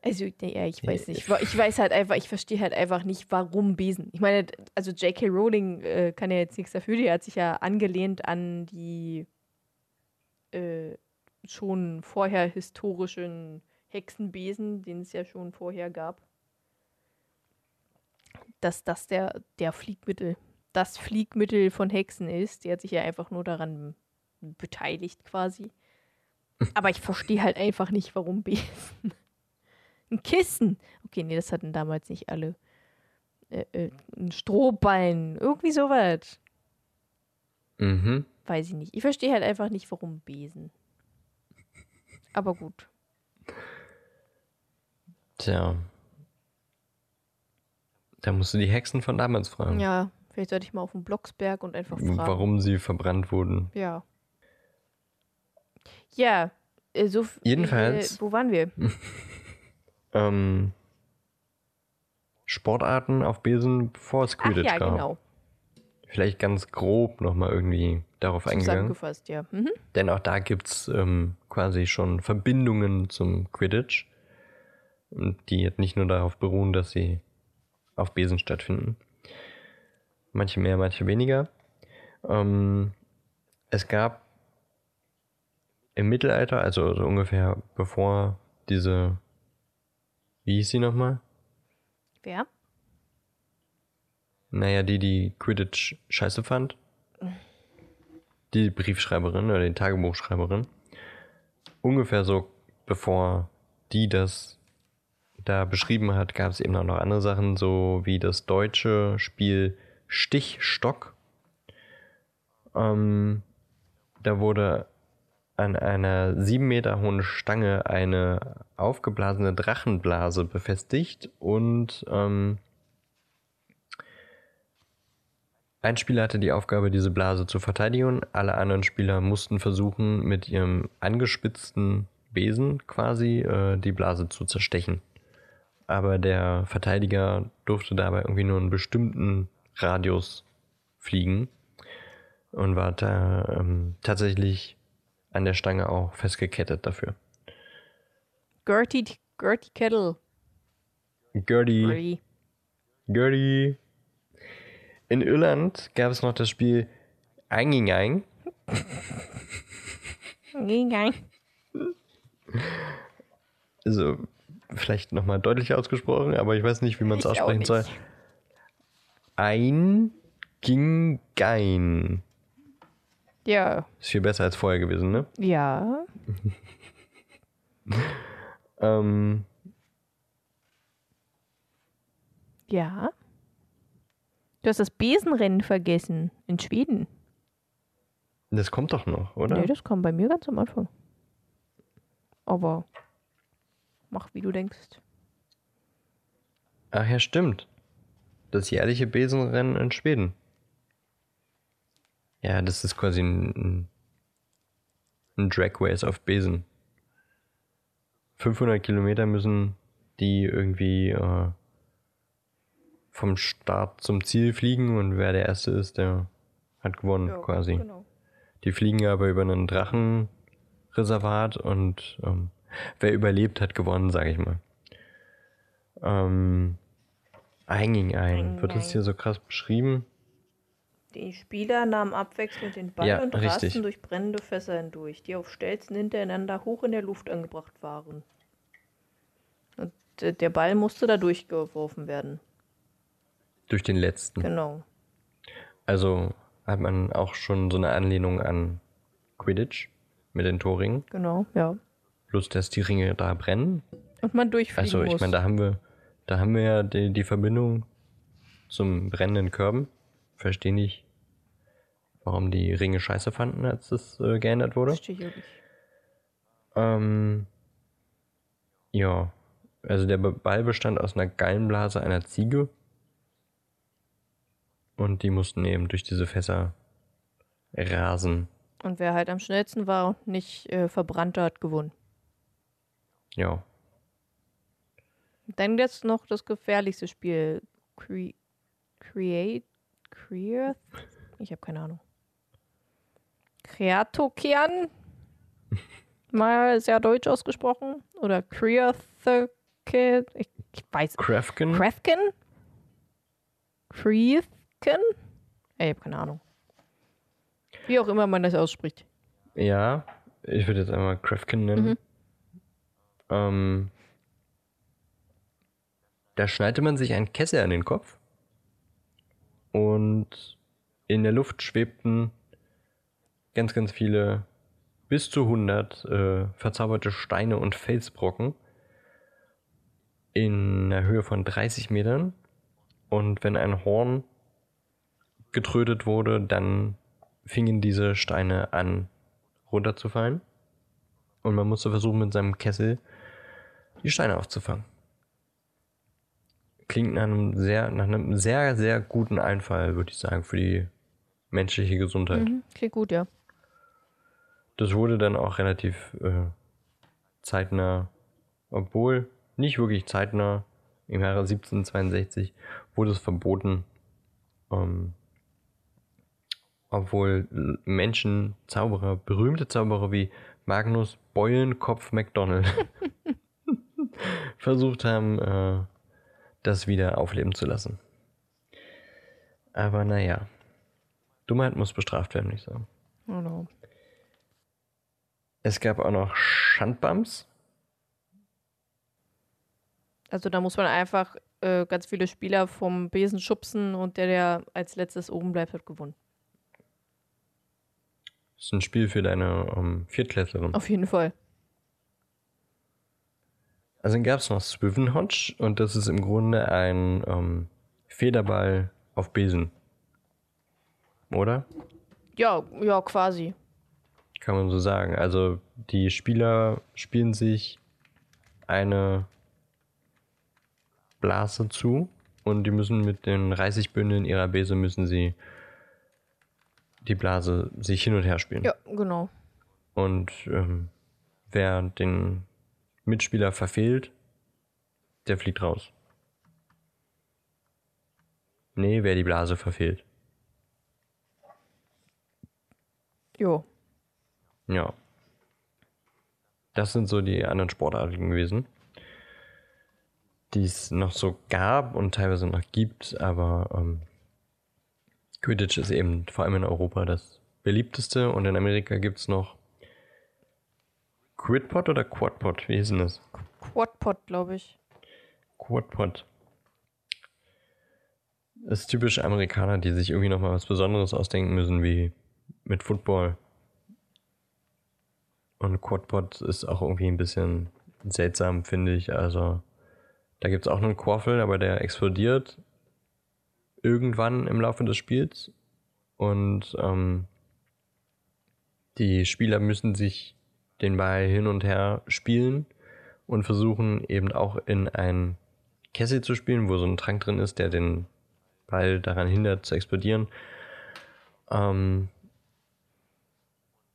Speaker 1: Also, nee, ja, ich weiß nicht. Ich weiß halt einfach, ich verstehe halt einfach nicht, warum Besen. Ich meine, also J.K. Rowling äh, kann ja jetzt nichts dafür, die hat sich ja angelehnt an die äh, schon vorher historischen Hexenbesen, den es ja schon vorher gab, dass das der, der Fliegmittel, das Fliegmittel von Hexen ist. Der hat sich ja einfach nur daran beteiligt quasi. Aber ich verstehe halt einfach nicht, warum Besen. (laughs) Ein Kissen. Okay, nee, das hatten damals nicht alle. Äh, äh, ein Strohballen. Irgendwie sowas.
Speaker 2: Mhm.
Speaker 1: Weiß ich nicht. Ich verstehe halt einfach nicht, warum Besen. Aber gut.
Speaker 2: Tja. Da musst du die Hexen von damals fragen.
Speaker 1: Ja, vielleicht sollte ich mal auf den Blocksberg und einfach fragen.
Speaker 2: Warum sie verbrannt wurden.
Speaker 1: Ja. Ja, äh, so.
Speaker 2: Jedenfalls-
Speaker 1: Äh, wo waren wir? (laughs)
Speaker 2: Ähm, Sportarten auf Besen, bevor es
Speaker 1: Ach
Speaker 2: Quidditch
Speaker 1: ja,
Speaker 2: gab.
Speaker 1: genau.
Speaker 2: Vielleicht ganz grob nochmal irgendwie darauf eingegangen.
Speaker 1: Zusammengefasst, ja. Mhm.
Speaker 2: Denn auch da gibt es ähm, quasi schon Verbindungen zum Quidditch. Und die jetzt nicht nur darauf beruhen, dass sie auf Besen stattfinden. Manche mehr, manche weniger. Ähm, es gab im Mittelalter, also so ungefähr bevor diese, wie hieß sie nochmal?
Speaker 1: Wer?
Speaker 2: Naja, die, die Quidditch scheiße fand. Die Briefschreiberin oder die Tagebuchschreiberin. Ungefähr so, bevor die das da beschrieben hat, gab es eben auch noch andere Sachen, so wie das deutsche Spiel Stichstock. Ähm, da wurde an einer sieben Meter hohen Stange eine aufgeblasene Drachenblase befestigt und ähm, ein Spieler hatte die Aufgabe, diese Blase zu verteidigen. Alle anderen Spieler mussten versuchen, mit ihrem angespitzten Besen quasi äh, die Blase zu zerstechen. Aber der Verteidiger durfte dabei irgendwie nur einen bestimmten Radius fliegen und war da ähm, tatsächlich an der Stange auch festgekettet dafür.
Speaker 1: Gertie, Gertie Kettle.
Speaker 2: Gertie.
Speaker 1: Gertie.
Speaker 2: In Irland gab es noch das Spiel Eingingein.
Speaker 1: Gegangen.
Speaker 2: Also, vielleicht nochmal deutlicher ausgesprochen, aber ich weiß nicht, wie man es aussprechen
Speaker 1: nicht.
Speaker 2: Soll. Eingingein.
Speaker 1: Ja.
Speaker 2: Ist viel besser als vorher gewesen, ne?
Speaker 1: Ja. (laughs)
Speaker 2: Ähm,
Speaker 1: Ja. Du hast das Besenrennen vergessen. In Schweden.
Speaker 2: das kommt doch noch, oder?
Speaker 1: Nee, das kam bei mir ganz am Anfang. Aber mach wie du denkst.
Speaker 2: Ach ja, stimmt. Das jährliche Besenrennen in Schweden. Ja, das ist quasi ein, ein, Drag Race auf Besen. 500 Kilometer müssen die irgendwie äh, vom Start zum Ziel fliegen und wer der Erste ist, der hat gewonnen quasi.
Speaker 1: Genau.
Speaker 2: Die fliegen aber über einen Drachenreservat und ähm, wer überlebt, hat gewonnen, sage ich mal. Ähm, ein gegen ein. Wird das hier so krass beschrieben?
Speaker 1: Die Spieler nahmen abwechselnd den Ball
Speaker 2: Ja,
Speaker 1: und
Speaker 2: richtig.
Speaker 1: rasten durch brennende Fässer hindurch, die auf Stelzen hintereinander hoch in der Luft angebracht waren. Und äh, der Ball musste da durchgeworfen werden.
Speaker 2: Durch den letzten.
Speaker 1: Genau.
Speaker 2: Also hat man auch schon so eine Anlehnung an Quidditch mit den Torringen.
Speaker 1: Genau, ja.
Speaker 2: Bloß, dass die Ringe da brennen.
Speaker 1: Und man durchfliegen
Speaker 2: Also ich meine, da haben wir, da haben wir ja die, die Verbindung zum brennenden Körben. Verstehe nicht, warum die Ringe scheiße fanden, als das äh, geändert wurde.
Speaker 1: Verstehe ich auch nicht.
Speaker 2: Ähm, ja, also der Ball bestand aus einer Gallenblase einer Ziege. Und die mussten eben durch diese Fässer rasen.
Speaker 1: Und wer halt am schnellsten war und nicht äh, verbrannter, hat gewonnen.
Speaker 2: Ja.
Speaker 1: Dann jetzt noch das gefährlichste Spiel. Cre Create. Create? Ich habe keine Ahnung. Kreatokian? (laughs) Mal sehr deutsch ausgesprochen. Oder Kreathokin? Ich, ich weiß.
Speaker 2: Krafken?
Speaker 1: Krefken? Kreathen? Ich habe keine Ahnung. Wie auch immer man das ausspricht.
Speaker 2: ja. ich würde jetzt einmal Krafkin nennen.
Speaker 1: Mhm.
Speaker 2: Ähm, da schnallte man sich einen Kessel an den Kopf und in der Luft schwebten ganz, ganz viele, bis zu 100 äh, verzauberte Steine und Felsbrocken in einer Höhe von 30 Metern. Und wenn ein Horn getrötet wurde, dann fingen diese Steine an runterzufallen. Und man musste versuchen, mit seinem Kessel die Steine aufzufangen. Klingt nach einem sehr, nach einem sehr, sehr guten Einfall, würde ich sagen, für die menschliche Gesundheit.
Speaker 1: Mhm. Klingt gut, ja.
Speaker 2: Das wurde dann auch relativ äh, zeitnah, obwohl nicht wirklich zeitnah, im Jahre 1762 wurde es verboten, ähm, obwohl Menschen, Zauberer, berühmte Zauberer wie Magnus Beulenkopf MacDonald (laughs) (laughs) versucht haben, äh, das wieder aufleben zu lassen. Aber naja, Dummheit muss bestraft werden, ich sagen.
Speaker 1: Genau.
Speaker 2: Es gab auch noch Schandbums.
Speaker 1: Also da muss man einfach äh, ganz viele Spieler vom Besen schubsen und der, der als letztes oben bleibt, hat gewonnen.
Speaker 2: Das ist ein Spiel für deine ähm, Viertklässlerin.
Speaker 1: Auf jeden Fall.
Speaker 2: Also dann gab es noch Swivenhodge und das ist im Grunde ein ähm, Federball auf Besen. Oder?
Speaker 1: Ja, ja, quasi.
Speaker 2: Kann man so sagen. Also die Spieler spielen sich eine Blase zu und die müssen mit den Reisigbündeln ihrer Bese müssen sie die Blase sich hin und her spielen.
Speaker 1: Ja, genau.
Speaker 2: Und ähm, wer den Mitspieler verfehlt, der fliegt raus. Nee, wer die Blase verfehlt.
Speaker 1: Jo.
Speaker 2: Ja. Das sind so die anderen Sportarten gewesen, die es noch so gab und teilweise noch gibt, aber ähm, Quidditch ist eben vor allem in Europa das beliebteste und in Amerika gibt es noch Quidpot oder Quadpot? Wie hieß denn das?
Speaker 1: Quadpot, glaube ich.
Speaker 2: Quadpot. Das ist typisch Amerikaner, die sich irgendwie nochmal was Besonderes ausdenken müssen, wie mit Football. Und Quadpot ist auch irgendwie ein bisschen seltsam, finde ich. Also, da gibt es auch einen Quaffel, aber der explodiert irgendwann im Laufe des Spiels. Und ähm, die Spieler müssen sich den Ball hin und her spielen und versuchen eben auch in ein Kessel zu spielen, wo so ein Trank drin ist, der den Ball daran hindert zu explodieren. Ähm,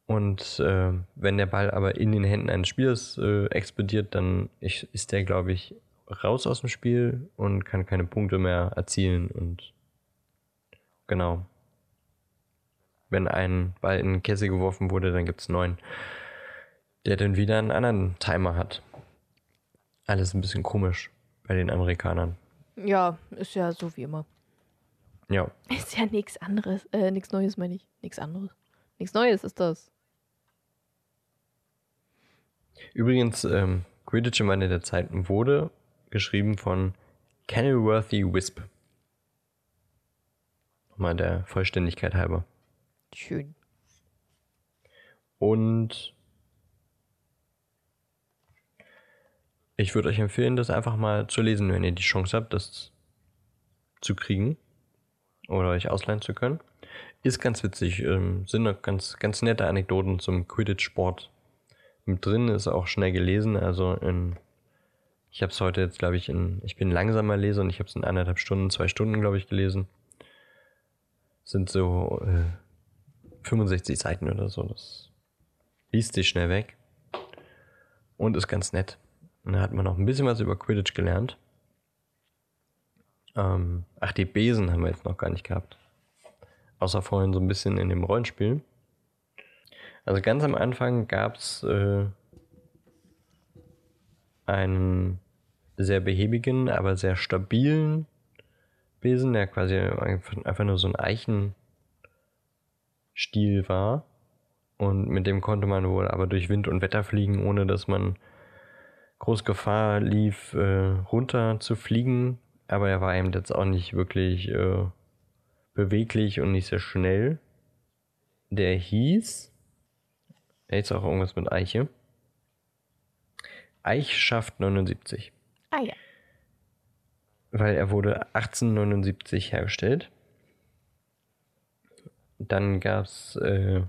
Speaker 2: und äh, wenn der Ball aber in den Händen eines Spielers äh, explodiert, dann ist der, glaube ich, raus aus dem Spiel und kann keine Punkte mehr erzielen. Und genau. Wenn ein Ball in den Kessel geworfen wurde, dann gibt es neun, der dann wieder einen anderen Timer hat. Alles ein bisschen komisch bei den Amerikanern.
Speaker 1: Ja, ist ja so wie immer.
Speaker 2: Ja,
Speaker 1: Ist ja nichts anderes. Äh, nichts Neues, meine ich. Nichts anderes. Nichts Neues ist das.
Speaker 2: Übrigens, ähm, Quidditch im Wandel der Zeiten wurde geschrieben von Kenilworthy Wisp. Nochmal der Vollständigkeit halber.
Speaker 1: Schön.
Speaker 2: Und ich würde euch empfehlen, das einfach mal zu lesen, wenn ihr die Chance habt, das zu kriegen oder euch ausleihen zu können. Ist ganz witzig, ähm, sind noch ganz, ganz nette Anekdoten zum Quidditch-Sport mit drin, ist auch schnell gelesen, also in, ich habe es heute jetzt, glaube ich, in, ich bin langsamer Leser und ich habe es in anderthalb Stunden, zwei Stunden, glaube ich, gelesen. Sind so äh, 65 Seiten oder so, das liest sich schnell weg und ist ganz nett. Und da hat man noch ein bisschen was über Quidditch gelernt. Ähm, ach, die Besen haben wir jetzt noch gar nicht gehabt. Außer vorhin so ein bisschen in dem Rollenspiel. Also ganz am Anfang gab es äh, einen sehr behäbigen, aber sehr stabilen Besen, der quasi einfach nur so ein Eichenstil war. Und mit dem konnte man wohl aber durch Wind und Wetter fliegen, ohne dass man groß Gefahr lief, äh, runter zu fliegen. Aber er war eben jetzt auch nicht wirklich äh, beweglich und nicht sehr schnell. Der hieß, er ist auch irgendwas mit Eiche. Eichschaft 79.
Speaker 1: Ah ja.
Speaker 2: Weil er wurde 1879 hergestellt. Dann gab es äh,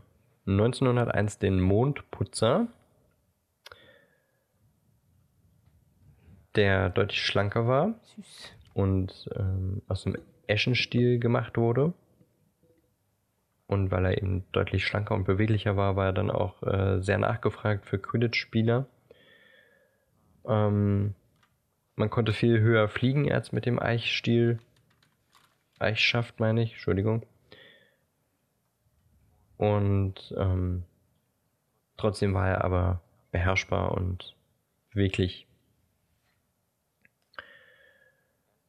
Speaker 2: 1901 den Mondputzer, der deutlich schlanker war
Speaker 1: Süß.
Speaker 2: und ähm, aus dem Eschenstiel gemacht wurde. Und weil er eben deutlich schlanker und beweglicher war, war er dann auch äh, sehr nachgefragt für Quidditch-Spieler. Ähm, man konnte viel höher fliegen als mit dem Eichstiel. Eichschaft meine ich, Entschuldigung. Und ähm, trotzdem war er aber beherrschbar und beweglich.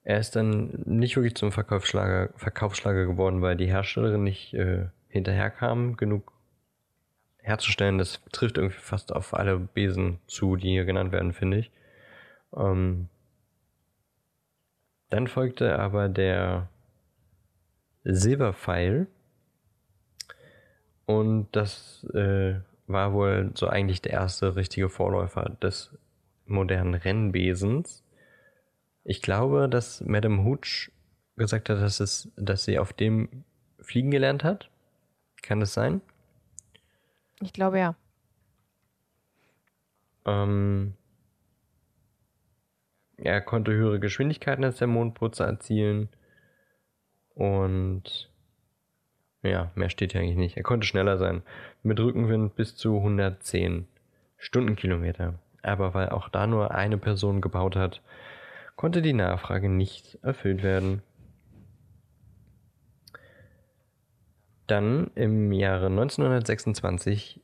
Speaker 2: Er ist dann nicht wirklich zum Verkaufsschlager, Verkaufsschlager geworden, weil die Herstellerin nicht äh, hinterherkam, genug herzustellen. Das trifft irgendwie fast auf alle Besen zu, die hier genannt werden, finde ich. Ähm, dann folgte aber der Silberpfeil. Und das äh, war wohl so eigentlich der erste richtige Vorläufer des modernen Rennbesens. Ich glaube, dass Madame Hooch gesagt hat, dass, es, dass sie auf dem fliegen gelernt hat. Kann das sein?
Speaker 1: Ich glaube ja.
Speaker 2: Ähm, er konnte höhere Geschwindigkeiten als der Mondputzer erzielen. Und ja, mehr steht hier eigentlich nicht. Er konnte schneller sein. Mit Rückenwind bis zu 110 Stundenkilometer. Aber weil auch da nur eine Person gebaut hat, konnte die Nachfrage nicht erfüllt werden. Dann im Jahre 1926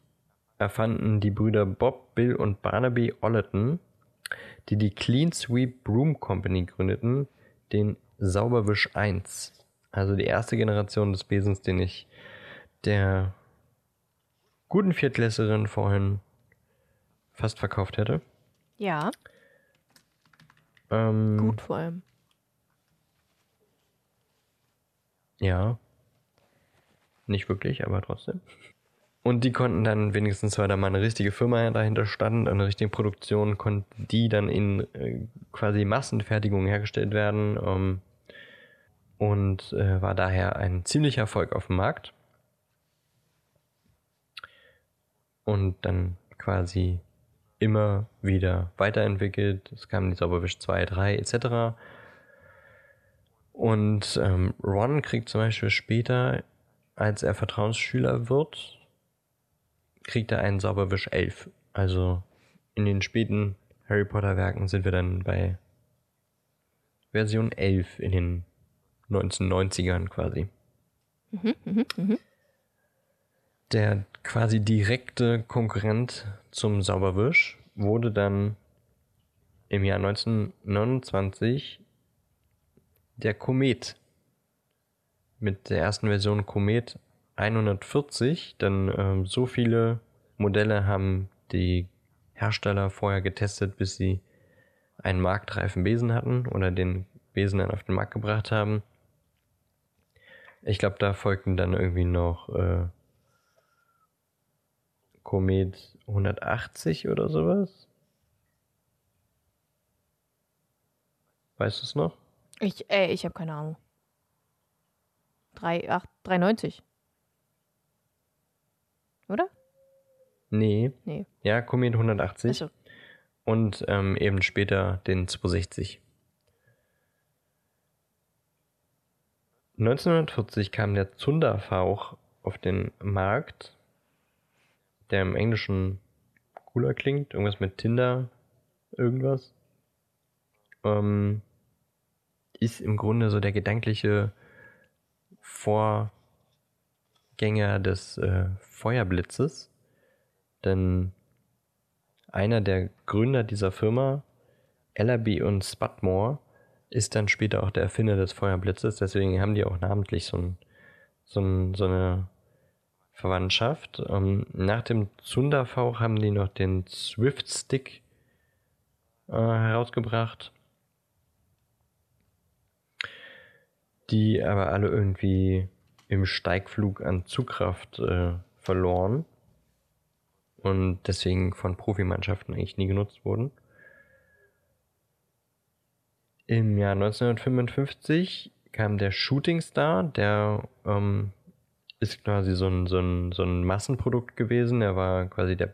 Speaker 2: erfanden die Brüder Bob, Bill und Barnaby Ollerton, die die Clean Sweep Broom Company gründeten, den Sauberwisch 1. Also die erste Generation des Besens, den ich der guten Viertklässerin vorhin fast verkauft hätte.
Speaker 1: Ja,
Speaker 2: Ähm,
Speaker 1: gut vor allem.
Speaker 2: Ja. Nicht wirklich, aber trotzdem. Und die konnten dann wenigstens, weil da mal eine richtige Firma dahinter stand, eine richtige Produktion, konnten die dann in äh, quasi Massenfertigung hergestellt werden ähm, und äh, war daher ein ziemlicher Erfolg auf dem Markt. Und dann quasi immer wieder weiterentwickelt. Es kamen die Sauberwisch 2, 3 etc. Und ähm, Ron kriegt zum Beispiel später, als er Vertrauensschüler wird, kriegt er einen Sauberwisch 11. Also in den späten Harry Potter Werken sind wir dann bei Version 11 in den 1990ern quasi. Der quasi direkte Konkurrent zum Sauberwisch wurde dann im Jahr 1929 der Komet. Mit der ersten Version Komet 140, denn ähm, so viele Modelle haben die Hersteller vorher getestet, bis sie einen marktreifen Besen hatten oder den Besen dann auf den Markt gebracht haben. Ich glaube, da folgten dann irgendwie noch äh, Komet 180 oder sowas. Weißt du es noch?
Speaker 1: Ich, äh, ich habe keine Ahnung. 3, 8, 390. Oder?
Speaker 2: Nee.
Speaker 1: Nee.
Speaker 2: Ja, Komet 180.
Speaker 1: Achso.
Speaker 2: und ähm, eben später den 260. 1940 kam der Zunderfauch auf den Markt, der im Englischen cooler klingt, irgendwas mit Tinder, irgendwas. Ähm, ist im Grunde so der gedankliche Vorgänger des äh, Feuerblitzes, denn einer der Gründer dieser Firma, Ellerby und Spudmore, ist dann später auch der Erfinder des Feuerblitzes. Deswegen haben die auch namentlich so, ein, so, ein, so eine Verwandtschaft. Ähm, nach dem Zunderfauch haben die noch den Swift Stick äh, herausgebracht. Die aber alle irgendwie im Steigflug an Zugkraft äh, verloren und deswegen von Profimannschaften eigentlich nie genutzt wurden. Im Jahr 1955 kam der Shooting Star, der ähm, ist quasi so ein, so, ein, so ein Massenprodukt gewesen. Er war quasi der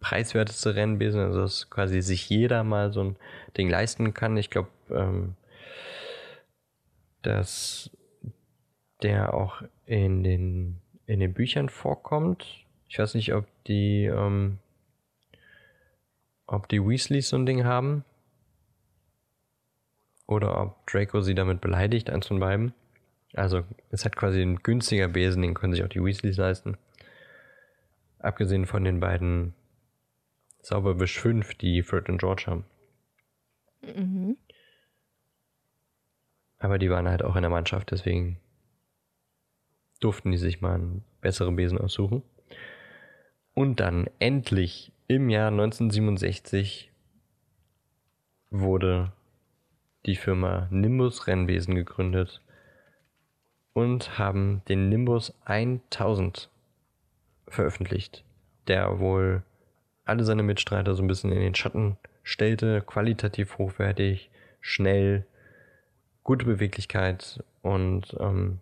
Speaker 2: preiswerteste Rennbesen, also dass quasi sich jeder mal so ein Ding leisten kann. Ich glaube, ähm, dass der auch in den, in den Büchern vorkommt. Ich weiß nicht, ob die, ähm, ob die Weasleys so ein Ding haben. Oder ob Draco sie damit beleidigt, eins von beiden. Also, es hat quasi ein günstiger Besen, den können sich auch die Weasleys leisten. Abgesehen von den beiden Sauberwisch 5, die Fred und George haben.
Speaker 1: Mhm.
Speaker 2: Aber die waren halt auch in der Mannschaft, deswegen durften die sich mal einen besseren Besen aussuchen. Und dann endlich im Jahr 1967 wurde die Firma Nimbus Rennwesen gegründet und haben den Nimbus 1000 veröffentlicht, der wohl alle seine Mitstreiter so ein bisschen in den Schatten stellte, qualitativ hochwertig, schnell, gute Beweglichkeit und ähm,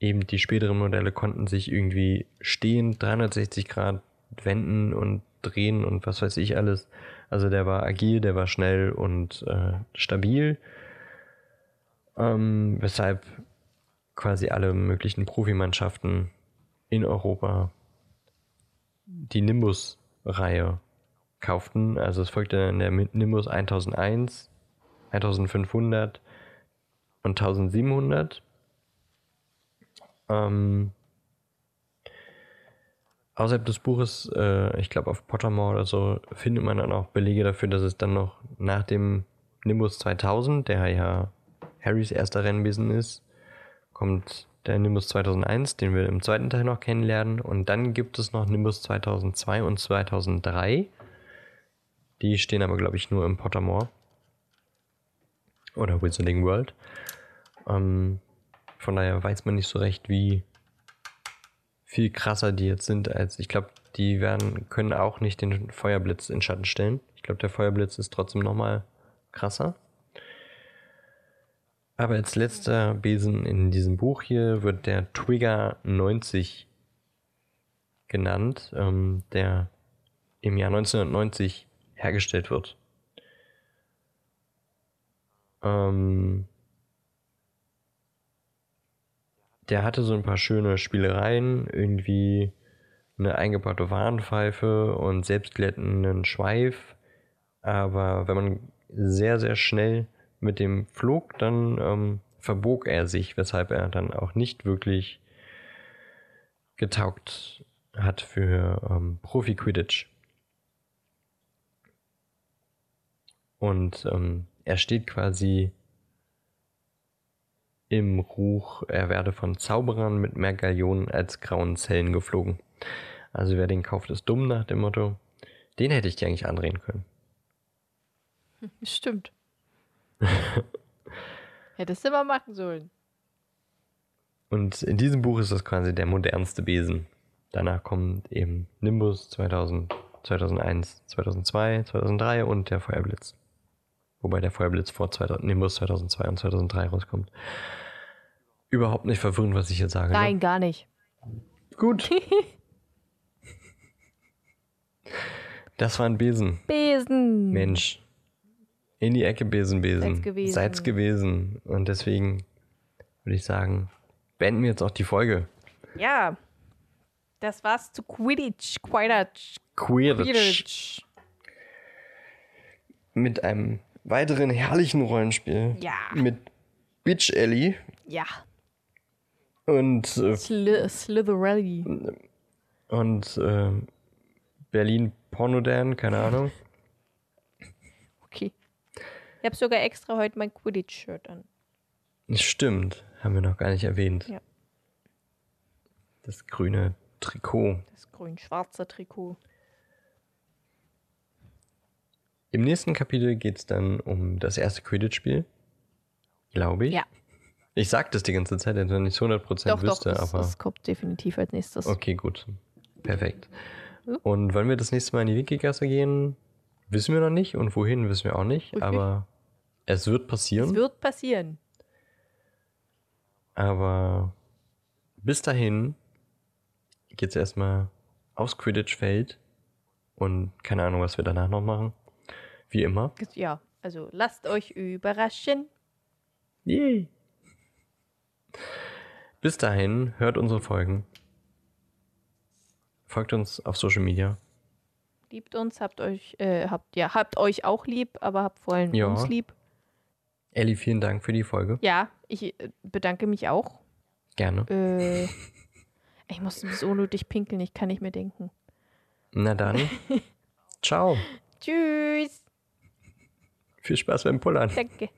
Speaker 2: eben die späteren Modelle konnten sich irgendwie stehen, 360 Grad wenden und drehen und was weiß ich alles. Also der war agil, der war schnell und äh, stabil. Ähm, weshalb quasi alle möglichen Profimannschaften in Europa die Nimbus-Reihe kauften. Also es folgte dann der Nimbus 1001, 1500 und 1700. Ähm, außerhalb des Buches, äh, ich glaube auf Pottermore oder so, findet man dann auch Belege dafür, dass es dann noch nach dem Nimbus 2000, der ja Harrys erster Rennbesen ist, kommt der Nimbus 2001, den wir im zweiten Teil noch kennenlernen. Und dann gibt es noch Nimbus 2002 und 2003. Die stehen aber, glaube ich, nur im Pottermore. Oder Wizarding World. Ähm, von daher weiß man nicht so recht, wie viel krasser die jetzt sind, als ich glaube, die werden, können auch nicht den Feuerblitz in Schatten stellen. Ich glaube, der Feuerblitz ist trotzdem nochmal krasser. Aber als letzter Besen in diesem Buch hier wird der Trigger 90 genannt, ähm, der im Jahr 1990 hergestellt wird. Ähm, der hatte so ein paar schöne Spielereien, irgendwie eine eingebaute Warnpfeife und selbstglättenden Schweif. Aber wenn man sehr, sehr schnell mit dem flog, dann ähm, verbog er sich, weshalb er dann auch nicht wirklich getaugt hat für ähm, Profi-Quidditch. Und ähm, er steht quasi im Ruch, er werde von Zauberern mit mehr Gallionen als grauen Zellen geflogen. Also wer den kauft, ist dumm nach dem Motto. Den hätte ich dir eigentlich andrehen können.
Speaker 1: Stimmt. (laughs) Hättest du mal machen sollen.
Speaker 2: Und in diesem Buch ist das quasi der modernste Besen. Danach kommt eben Nimbus 2000, 2001, 2002, 2003 und der Feuerblitz. Wobei der Feuerblitz vor 2000, Nimbus 2002 und 2003 rauskommt überhaupt nicht verwirrend, was ich jetzt sage.
Speaker 1: Ne? Nein,
Speaker 2: ne?
Speaker 1: gar nicht.
Speaker 2: Gut. (laughs) das war ein Besen.
Speaker 1: Besen.
Speaker 2: Mensch. In die Ecke Besen, Besen.
Speaker 1: Seid's gewesen.
Speaker 2: Seid's gewesen. Und deswegen würde ich sagen, beenden wir jetzt auch die Folge.
Speaker 1: Ja. Das war's zu Quidditch. Quidditch.
Speaker 2: Quidditch. Quidditch. Mit einem weiteren herrlichen Rollenspiel.
Speaker 1: Ja.
Speaker 2: Mit Bitch Ellie.
Speaker 1: Ja.
Speaker 2: Und äh,
Speaker 1: Sli Slytherin.
Speaker 2: Und äh, Berlin Pornodan, keine Ahnung.
Speaker 1: Okay. Ich habe sogar extra heute mein Quidditch-Shirt an.
Speaker 2: Stimmt, haben wir noch gar nicht erwähnt.
Speaker 1: Ja.
Speaker 2: Das grüne Trikot.
Speaker 1: Das grün-schwarze Trikot.
Speaker 2: Im nächsten Kapitel geht es dann um das erste Quidditch-Spiel. Glaube ich.
Speaker 1: Ja.
Speaker 2: Ich sag das die ganze Zeit, dass ich nicht 100%
Speaker 1: Doch,
Speaker 2: wüsste,
Speaker 1: doch, das,
Speaker 2: aber.
Speaker 1: das kommt definitiv als nächstes.
Speaker 2: Okay, gut. Perfekt. Und wollen wir das nächste Mal in die Wikigasse gehen? Wissen wir noch nicht. Und wohin, wissen wir auch nicht.
Speaker 1: Richtig.
Speaker 2: Aber es wird passieren.
Speaker 1: Es wird passieren.
Speaker 2: Aber bis dahin geht's erstmal aufs Quidditch-Feld. Und keine Ahnung, was wir danach noch machen. Wie immer.
Speaker 1: Ja, also lasst euch überraschen.
Speaker 2: Yay. Bis dahin, hört unsere Folgen. Folgt uns auf Social Media.
Speaker 1: Liebt uns, habt euch, äh, habt, ja, habt euch auch lieb, aber habt vor allem
Speaker 2: Ja.
Speaker 1: uns lieb.
Speaker 2: Elli, vielen Dank für die Folge.
Speaker 1: Ja, ich äh, bedanke mich auch.
Speaker 2: Gerne.
Speaker 1: Äh, ich muss bis unnötig pinkeln, ich kann nicht mehr denken.
Speaker 2: Na dann. (laughs) Ciao.
Speaker 1: Tschüss.
Speaker 2: Viel Spaß beim Pullern.
Speaker 1: Danke.